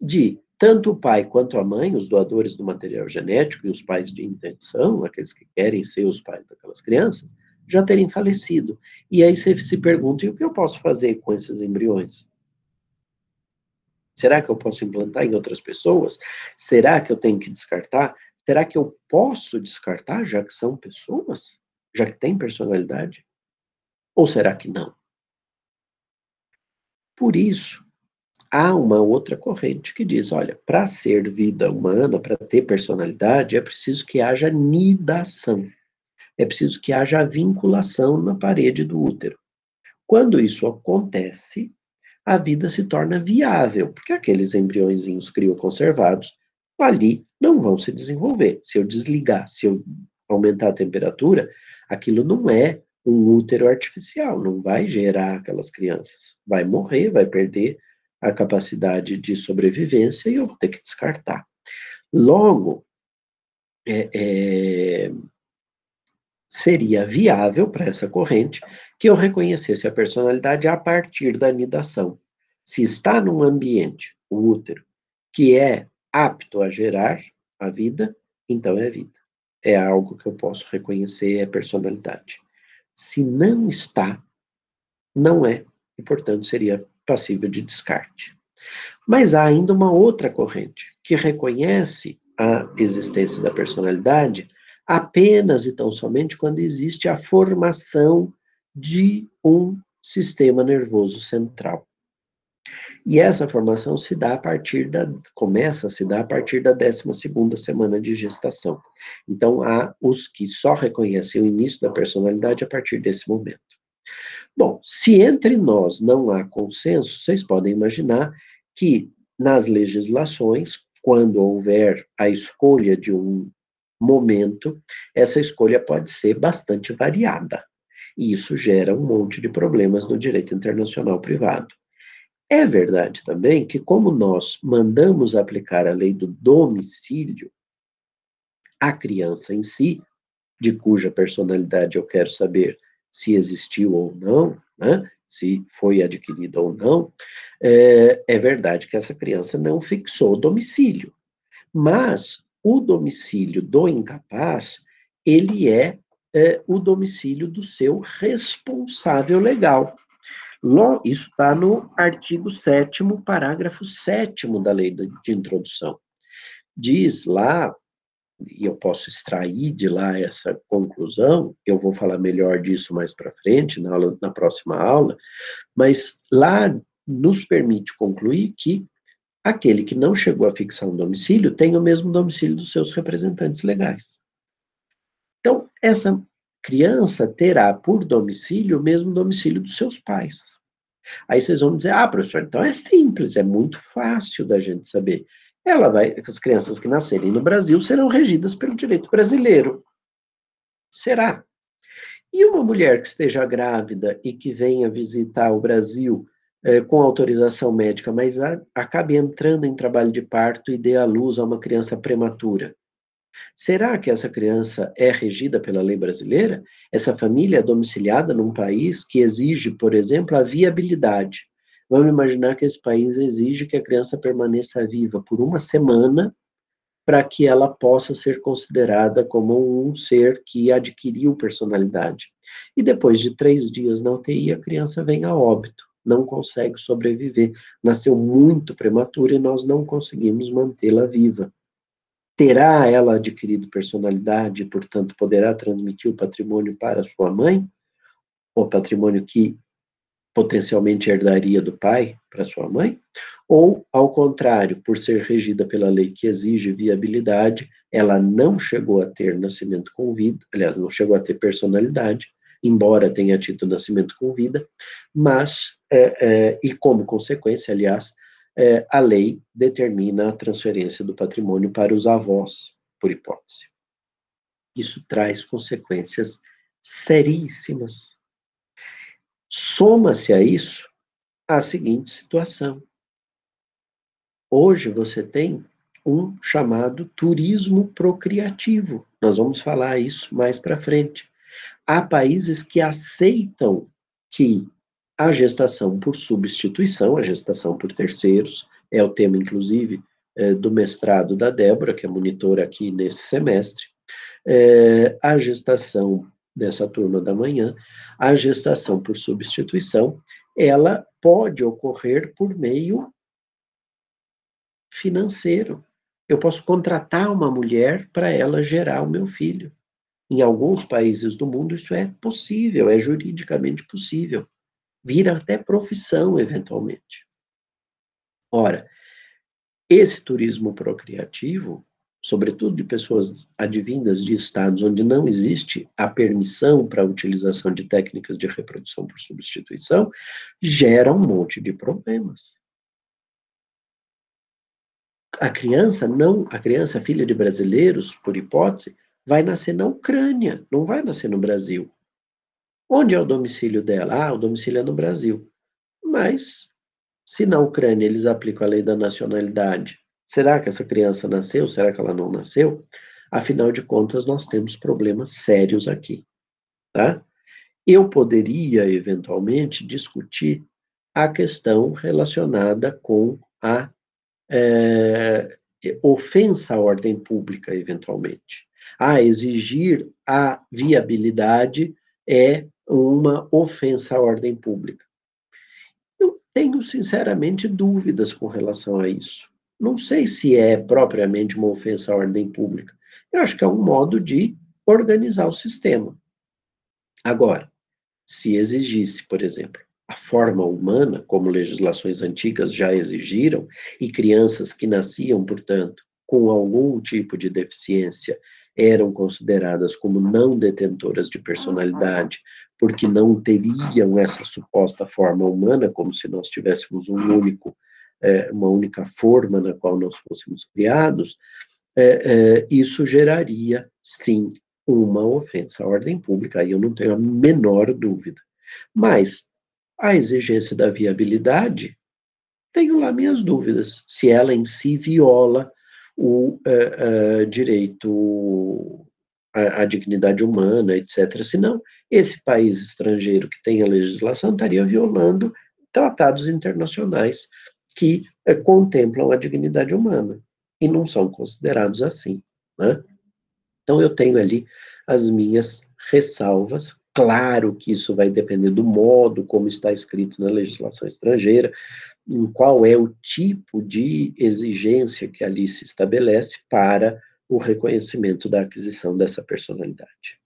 de tanto o pai quanto a mãe, os doadores do material genético e os pais de intenção, aqueles que querem ser os pais daquelas crianças, já terem falecido. E aí você se pergunta: e o que eu posso fazer com esses embriões? Será que eu posso implantar em outras pessoas? Será que eu tenho que descartar? Será que eu posso descartar, já que são pessoas? Já que têm personalidade? Ou será que não? Por isso, há uma outra corrente que diz: olha, para ser vida humana, para ter personalidade, é preciso que haja nidação. É preciso que haja vinculação na parede do útero. Quando isso acontece, a vida se torna viável, porque aqueles embriõezinhos crioconservados ali não vão se desenvolver. Se eu desligar, se eu aumentar a temperatura, aquilo não é um útero artificial, não vai gerar aquelas crianças. Vai morrer, vai perder a capacidade de sobrevivência e eu vou ter que descartar. Logo, é, é, seria viável para essa corrente que eu reconhecesse a personalidade a partir da nidação. Se está num ambiente, o útero, que é apto a gerar a vida, então é vida. É algo que eu posso reconhecer, é personalidade. Se não está, não é, e portanto seria passível de descarte. Mas há ainda uma outra corrente que reconhece a existência da personalidade apenas e tão somente quando existe a formação de um sistema nervoso central. E essa formação se dá a partir da, começa a se dar a partir da 12 semana de gestação. Então, há os que só reconhecem o início da personalidade a partir desse momento. Bom, se entre nós não há consenso, vocês podem imaginar que nas legislações, quando houver a escolha de um momento, essa escolha pode ser bastante variada. E isso gera um monte de problemas no direito internacional privado. É verdade também que, como nós mandamos aplicar a lei do domicílio, a criança em si, de cuja personalidade eu quero saber se existiu ou não, né? se foi adquirida ou não, é, é verdade que essa criança não fixou domicílio, mas o domicílio do incapaz, ele é, é o domicílio do seu responsável legal. Isso está no artigo 7 parágrafo 7 da lei de introdução. Diz lá, e eu posso extrair de lá essa conclusão, eu vou falar melhor disso mais para frente, na, aula, na próxima aula, mas lá nos permite concluir que aquele que não chegou a fixar um domicílio tem o mesmo domicílio dos seus representantes legais. Então, essa criança terá por domicílio o mesmo domicílio dos seus pais. Aí vocês vão dizer, ah, professor, então é simples, é muito fácil da gente saber. Ela vai, as crianças que nascerem no Brasil serão regidas pelo direito brasileiro. Será? E uma mulher que esteja grávida e que venha visitar o Brasil é, com autorização médica, mas a, acabe entrando em trabalho de parto e dê à luz a uma criança prematura. Será que essa criança é regida pela lei brasileira? Essa família é domiciliada num país que exige, por exemplo, a viabilidade. Vamos imaginar que esse país exige que a criança permaneça viva por uma semana para que ela possa ser considerada como um ser que adquiriu personalidade. E depois de três dias na UTI, a criança vem a óbito não consegue sobreviver. Nasceu muito prematura e nós não conseguimos mantê-la viva. Terá ela adquirido personalidade e, portanto, poderá transmitir o patrimônio para sua mãe? O patrimônio que potencialmente herdaria do pai para sua mãe? Ou, ao contrário, por ser regida pela lei que exige viabilidade, ela não chegou a ter nascimento com vida, aliás, não chegou a ter personalidade, embora tenha tido nascimento com vida, mas, é, é, e como consequência, aliás, é, a lei determina a transferência do patrimônio para os avós, por hipótese. Isso traz consequências seríssimas. Soma-se a isso a seguinte situação. Hoje você tem um chamado turismo procriativo. Nós vamos falar isso mais para frente. Há países que aceitam que a gestação por substituição, a gestação por terceiros, é o tema, inclusive, é, do mestrado da Débora, que é monitora aqui nesse semestre, é, a gestação dessa turma da manhã, a gestação por substituição, ela pode ocorrer por meio financeiro. Eu posso contratar uma mulher para ela gerar o meu filho. Em alguns países do mundo isso é possível, é juridicamente possível. Vira até profissão, eventualmente. Ora, esse turismo procriativo, sobretudo de pessoas advindas de estados onde não existe a permissão para a utilização de técnicas de reprodução por substituição, gera um monte de problemas. A criança não, a criança filha de brasileiros, por hipótese, vai nascer na Ucrânia, não vai nascer no Brasil. Onde é o domicílio dela? Ah, o domicílio é no Brasil. Mas, se na Ucrânia eles aplicam a lei da nacionalidade, será que essa criança nasceu? Será que ela não nasceu? Afinal de contas, nós temos problemas sérios aqui, tá? Eu poderia, eventualmente, discutir a questão relacionada com a é, ofensa à ordem pública, eventualmente a exigir a viabilidade é uma ofensa à ordem pública. Eu tenho, sinceramente, dúvidas com relação a isso. Não sei se é propriamente uma ofensa à ordem pública. Eu acho que é um modo de organizar o sistema. Agora, se exigisse, por exemplo, a forma humana, como legislações antigas já exigiram, e crianças que nasciam, portanto, com algum tipo de deficiência eram consideradas como não detentoras de personalidade, porque não teriam essa suposta forma humana, como se nós tivéssemos um único, é, uma única forma na qual nós fôssemos criados, é, é, isso geraria, sim, uma ofensa à ordem pública, aí eu não tenho a menor dúvida. Mas a exigência da viabilidade, tenho lá minhas dúvidas, se ela em si viola o uh, uh, direito a, a, dignidade humana, etc. Senão, esse país estrangeiro que tem a legislação estaria violando tratados internacionais que é, contemplam a dignidade humana e não são considerados assim. Né? Então, eu tenho ali as minhas ressalvas. Claro que isso vai depender do modo como está escrito na legislação estrangeira, em qual é o tipo de exigência que ali se estabelece para o reconhecimento da aquisição dessa personalidade.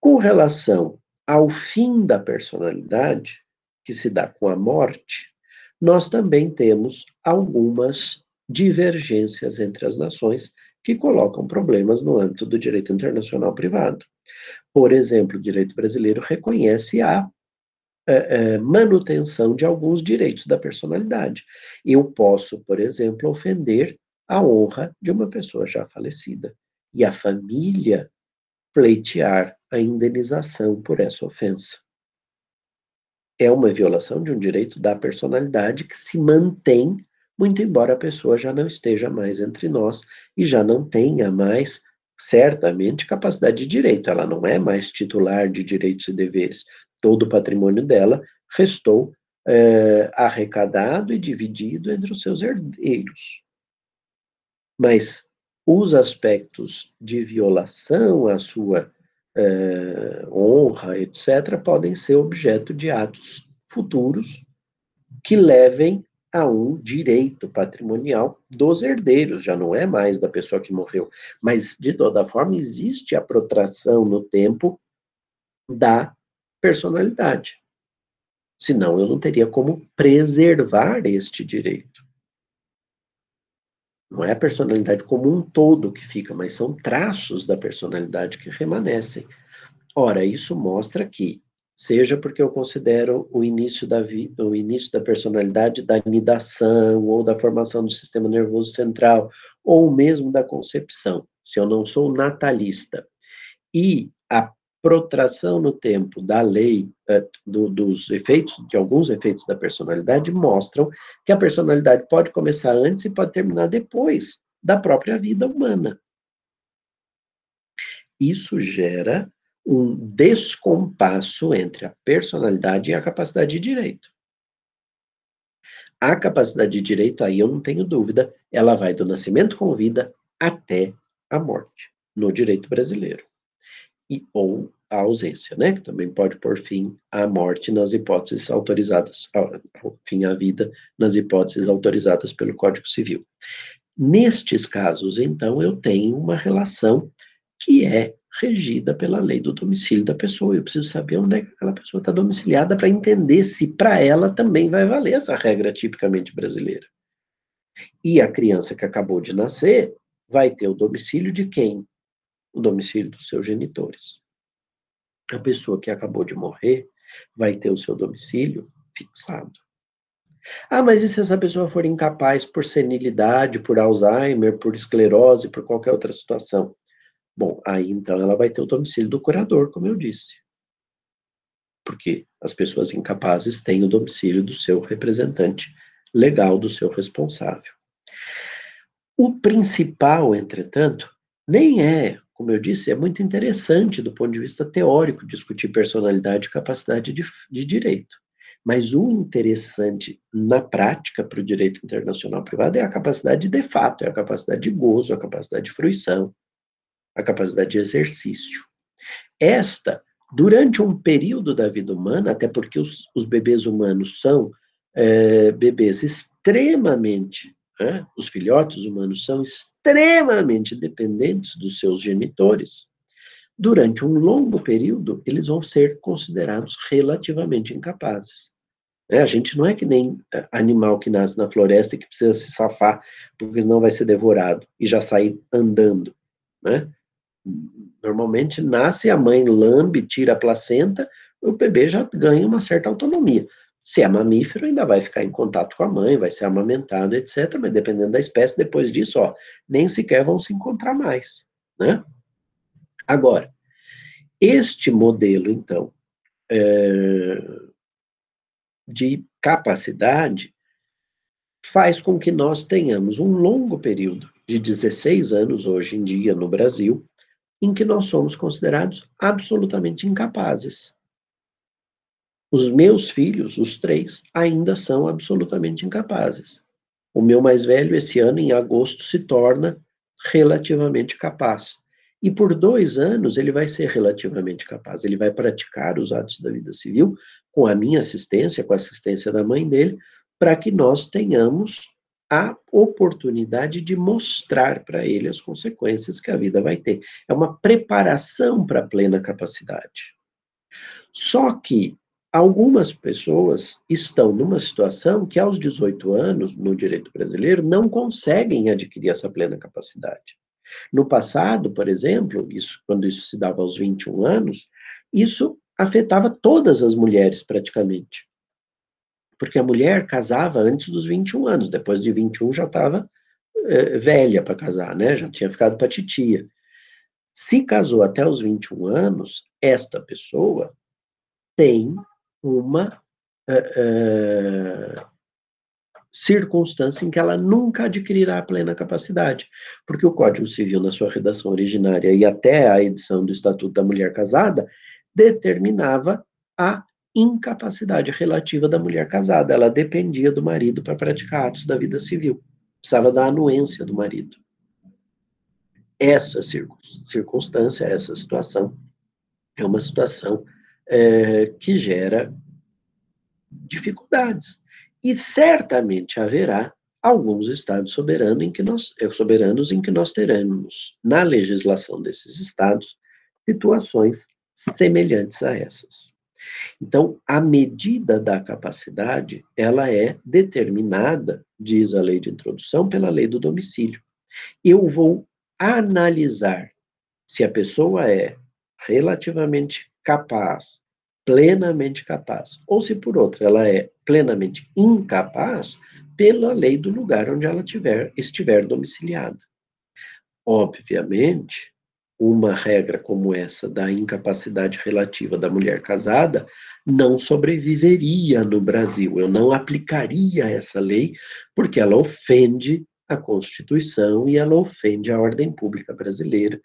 Com relação ao fim da personalidade, que se dá com a morte, nós também temos algumas divergências entre as nações que colocam problemas no âmbito do direito internacional privado. Por exemplo, o direito brasileiro reconhece a é, é, manutenção de alguns direitos da personalidade. Eu posso, por exemplo, ofender a honra de uma pessoa já falecida e a família pleitear a indenização por essa ofensa. É uma violação de um direito da personalidade que se mantém, muito embora a pessoa já não esteja mais entre nós e já não tenha mais, certamente, capacidade de direito. Ela não é mais titular de direitos e deveres. Todo o patrimônio dela restou é, arrecadado e dividido entre os seus herdeiros. Mas os aspectos de violação à sua eh, honra, etc., podem ser objeto de atos futuros que levem a um direito patrimonial dos herdeiros, já não é mais da pessoa que morreu. Mas, de toda forma, existe a protração no tempo da personalidade. Senão, eu não teria como preservar este direito. Não é a personalidade como um todo que fica, mas são traços da personalidade que remanescem. Ora, isso mostra que, seja porque eu considero o início da o início da personalidade da nidação ou da formação do sistema nervoso central, ou mesmo da concepção, se eu não sou natalista, e protração no tempo da lei, eh, do, dos efeitos, de alguns efeitos da personalidade, mostram que a personalidade pode começar antes e pode terminar depois da própria vida humana. Isso gera um descompasso entre a personalidade e a capacidade de direito. A capacidade de direito, aí eu não tenho dúvida, ela vai do nascimento com vida até a morte, no direito brasileiro e ou a ausência, né? Que também pode pôr fim à morte nas hipóteses autorizadas, ao fim à vida nas hipóteses autorizadas pelo Código Civil. Nestes casos, então, eu tenho uma relação que é regida pela lei do domicílio da pessoa. Eu preciso saber onde é que aquela pessoa está domiciliada para entender se para ela também vai valer essa regra tipicamente brasileira. E a criança que acabou de nascer vai ter o domicílio de quem? O domicílio dos seus genitores. A pessoa que acabou de morrer vai ter o seu domicílio fixado. Ah, mas e se essa pessoa for incapaz por senilidade, por Alzheimer, por esclerose, por qualquer outra situação? Bom, aí então ela vai ter o domicílio do curador, como eu disse. Porque as pessoas incapazes têm o domicílio do seu representante legal, do seu responsável. O principal, entretanto, nem é como eu disse, é muito interessante do ponto de vista teórico discutir personalidade e capacidade de, de direito. Mas o interessante na prática para o direito internacional privado é a capacidade de fato, é a capacidade de gozo, a capacidade de fruição, a capacidade de exercício. Esta, durante um período da vida humana, até porque os, os bebês humanos são é, bebês extremamente né? Os filhotes humanos são extremamente dependentes dos seus genitores. Durante um longo período, eles vão ser considerados relativamente incapazes. É, a gente não é que nem é, animal que nasce na floresta e que precisa se safar, porque senão vai ser devorado e já sair andando. Né? Normalmente nasce, a mãe lambe, tira a placenta, o bebê já ganha uma certa autonomia. Se é mamífero, ainda vai ficar em contato com a mãe, vai ser amamentado, etc. Mas dependendo da espécie, depois disso, ó, nem sequer vão se encontrar mais, né? Agora, este modelo, então, é, de capacidade faz com que nós tenhamos um longo período de 16 anos hoje em dia no Brasil, em que nós somos considerados absolutamente incapazes. Os meus filhos, os três, ainda são absolutamente incapazes. O meu mais velho, esse ano, em agosto, se torna relativamente capaz. E por dois anos ele vai ser relativamente capaz. Ele vai praticar os atos da vida civil com a minha assistência, com a assistência da mãe dele, para que nós tenhamos a oportunidade de mostrar para ele as consequências que a vida vai ter. É uma preparação para a plena capacidade. Só que algumas pessoas estão numa situação que, aos 18 anos, no direito brasileiro, não conseguem adquirir essa plena capacidade. No passado, por exemplo, isso, quando isso se dava aos 21 anos, isso afetava todas as mulheres praticamente. Porque a mulher casava antes dos 21 anos, depois de 21 já estava é, velha para casar, né? Já tinha ficado para titia. Se casou até os 21 anos, esta pessoa tem uma uh, circunstância em que ela nunca adquirirá a plena capacidade, porque o Código Civil, na sua redação originária e até a edição do Estatuto da Mulher Casada, determinava a incapacidade relativa da mulher casada. Ela dependia do marido para praticar atos da vida civil. Precisava da anuência do marido. Essa circunstância, essa situação, é uma situação é, que gera dificuldades. E certamente haverá alguns estados soberanos em que nós, eh, soberanos em que nós teremos, na legislação desses estados, situações semelhantes a essas. Então, a medida da capacidade, ela é determinada, diz a lei de introdução, pela lei do domicílio. Eu vou analisar se a pessoa é relativamente capaz, plenamente capaz, ou se por outra ela é plenamente incapaz pela lei do lugar onde ela tiver, estiver domiciliada. Obviamente, uma regra como essa da incapacidade relativa da mulher casada não sobreviveria no Brasil. Eu não aplicaria essa lei porque ela ofende a Constituição e ela ofende a ordem pública brasileira,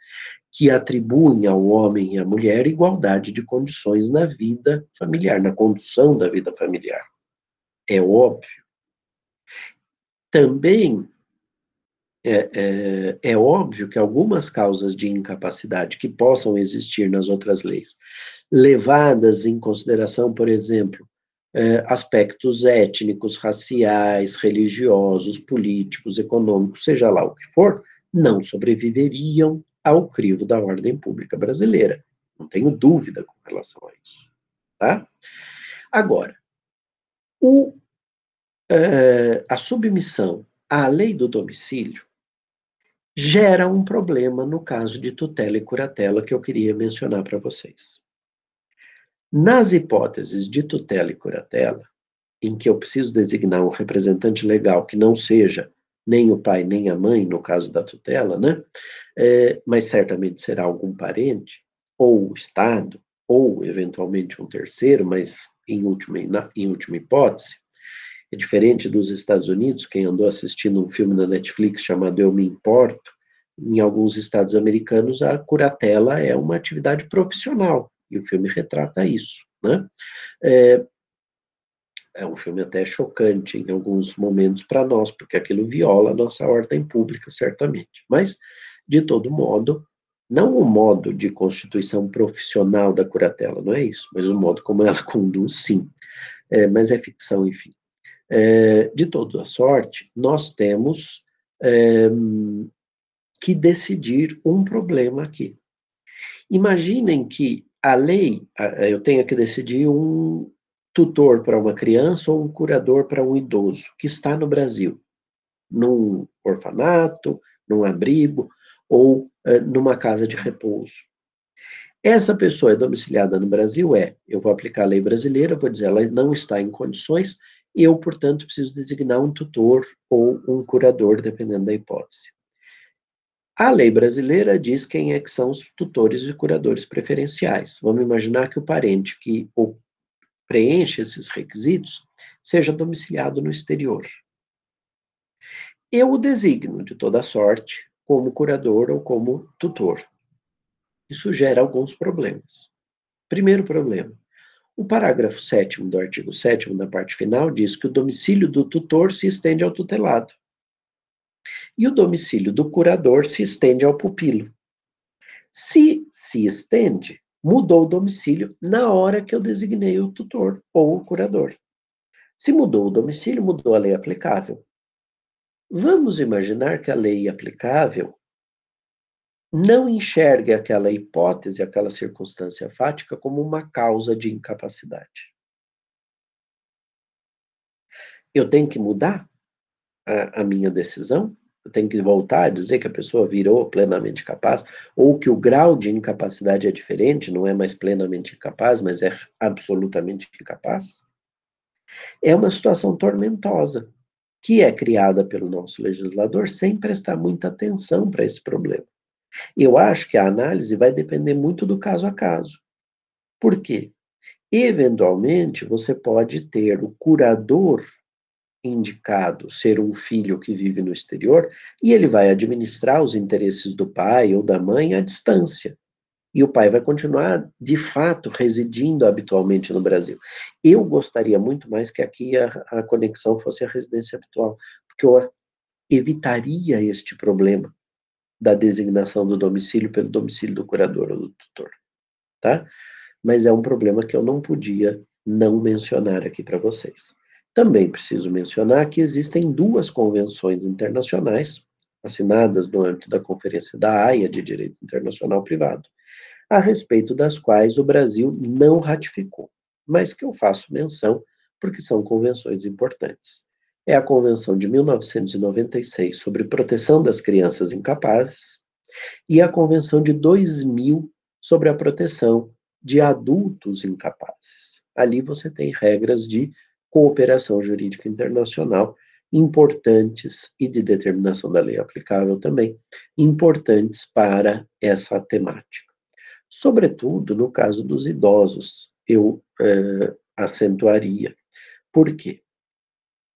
que atribuem ao homem e à mulher igualdade de condições na vida familiar, na condução da vida familiar. É óbvio. Também é, é, é, óbvio que algumas causas de incapacidade que possam existir nas outras leis, levadas em consideração, por exemplo, é, aspectos étnicos, raciais, religiosos, políticos, econômicos, seja lá o que for, não sobreviveriam ao crivo da ordem pública brasileira. Não tenho dúvida com relação a isso. Tá? Agora, o, é, a submissão à lei do domicílio gera um problema no caso de tutela e curatela que eu queria mencionar para vocês. Nas hipóteses de tutela e curatela, em que eu preciso designar um representante legal que não seja nem o pai nem a mãe, no caso da tutela, né? É, mas certamente será algum parente, ou o Estado, ou eventualmente um terceiro, mas em última, em última hipótese. É diferente dos Estados Unidos, quem andou assistindo um filme na Netflix chamado Eu Me Importo, em alguns estados americanos a curatela é uma atividade profissional, e o filme retrata isso, né? É, é um filme até chocante em alguns momentos para nós, porque aquilo viola a nossa ordem pública, certamente. Mas, de todo modo, não o modo de constituição profissional da curatela, não é isso, mas o modo como ela conduz, sim. É, mas é ficção, enfim. É, de toda sorte, nós temos é, que decidir um problema aqui. Imaginem que a lei, eu tenha que decidir um tutor para uma criança ou um curador para um idoso que está no Brasil, num orfanato, num abrigo ou uh, numa casa de repouso. Essa pessoa é domiciliada no Brasil? É. Eu vou aplicar a lei brasileira, vou dizer, ela não está em condições, eu, portanto, preciso designar um tutor ou um curador, dependendo da hipótese. A lei brasileira diz quem é que são os tutores e curadores preferenciais. Vamos imaginar que o parente que preenche esses requisitos seja domiciliado no exterior. Eu o designo, de toda sorte, como curador ou como tutor. Isso gera alguns problemas. Primeiro problema: o parágrafo 7 do artigo 7 da parte final diz que o domicílio do tutor se estende ao tutelado. E o domicílio do curador se estende ao pupilo. Se se estende, mudou o domicílio na hora que eu designei o tutor ou o curador. Se mudou o domicílio, mudou a lei aplicável. Vamos imaginar que a lei aplicável não enxergue aquela hipótese, aquela circunstância fática como uma causa de incapacidade. Eu tenho que mudar a, a, minha decisão? Eu tenho que voltar a dizer que a pessoa virou plenamente capaz? Ou que o grau de incapacidade é diferente, não é mais plenamente incapaz, mas é absolutamente incapaz? É uma situação tormentosa, que é criada pelo nosso legislador sem prestar muita atenção para esse problema. Eu acho que a análise vai depender muito do caso a caso. Por quê? Eventualmente, você pode ter o curador indicado ser um filho que vive no exterior e ele vai administrar os interesses do pai ou da mãe à distância. E o pai vai continuar, de fato, residindo habitualmente no Brasil. Eu gostaria muito mais que aqui a, a conexão fosse a residência habitual, porque eu evitaria este problema da designação do domicílio pelo domicílio do curador ou do tutor, tá? Mas é um problema que eu não podia não mencionar aqui para vocês. Também preciso mencionar que existem duas convenções internacionais assinadas no âmbito da Conferência da Haia de Direito Internacional Privado, a respeito das quais o Brasil não ratificou, mas que eu faço menção porque são convenções importantes é a Convenção de 1996 sobre proteção das crianças incapazes e a Convenção de 2000 sobre a proteção de adultos incapazes. Ali você tem regras de cooperação jurídica internacional importantes e de determinação da lei aplicável também, importantes para essa temática. Sobretudo no caso dos idosos, eu eh, acentuaria. Por quê?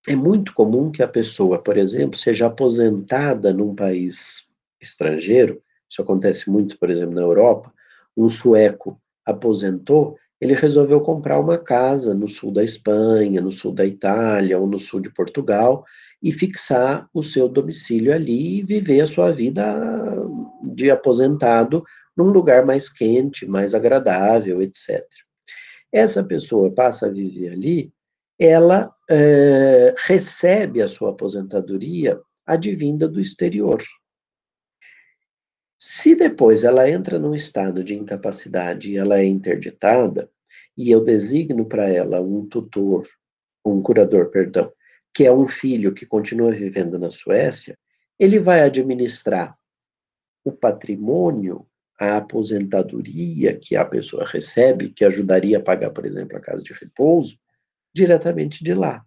é muito comum que a pessoa, por exemplo, seja aposentada num país estrangeiro, isso acontece muito, por exemplo, na Europa, um sueco aposentou, ele resolveu comprar uma casa no sul da Espanha, no sul da Itália ou no sul de Portugal e fixar o seu domicílio ali e viver a sua vida de aposentado num lugar mais quente, mais agradável, etc. Essa pessoa passa a viver ali ela é, recebe a sua aposentadoria advinda do exterior. Se depois ela entra num estado de incapacidade e ela é interditada, e eu designo para ela um tutor, um curador, perdão, que é um filho que continua vivendo na Suécia, ele vai administrar o patrimônio, a aposentadoria que a pessoa recebe, que ajudaria a pagar, por exemplo, a casa de repouso, diretamente de lá.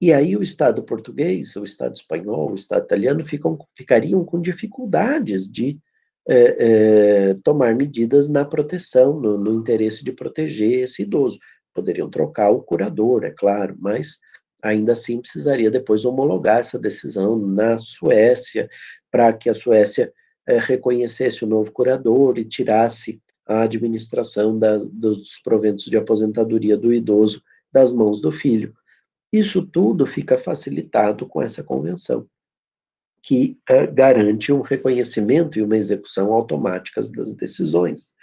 E aí o Estado português, o Estado espanhol, o Estado italiano ficam, ficariam com dificuldades de é, é, tomar medidas na proteção, no, no, interesse de proteger esse idoso. Poderiam trocar o curador, é claro, mas ainda assim precisaria depois homologar essa decisão na Suécia, para que a Suécia é, reconhecesse o novo curador e tirasse a administração da, dos proventos de aposentadoria do idoso das mãos do filho. Isso tudo fica facilitado com essa convenção, que uh, garante um reconhecimento e uma execução automáticas das decisões,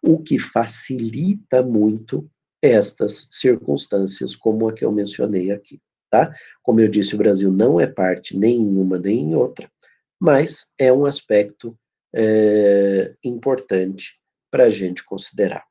o que facilita muito estas circunstâncias, como a que eu mencionei aqui, tá? Como eu disse, o Brasil não é parte nem em uma nem em outra, mas é um aspecto é, importante para a gente considerar.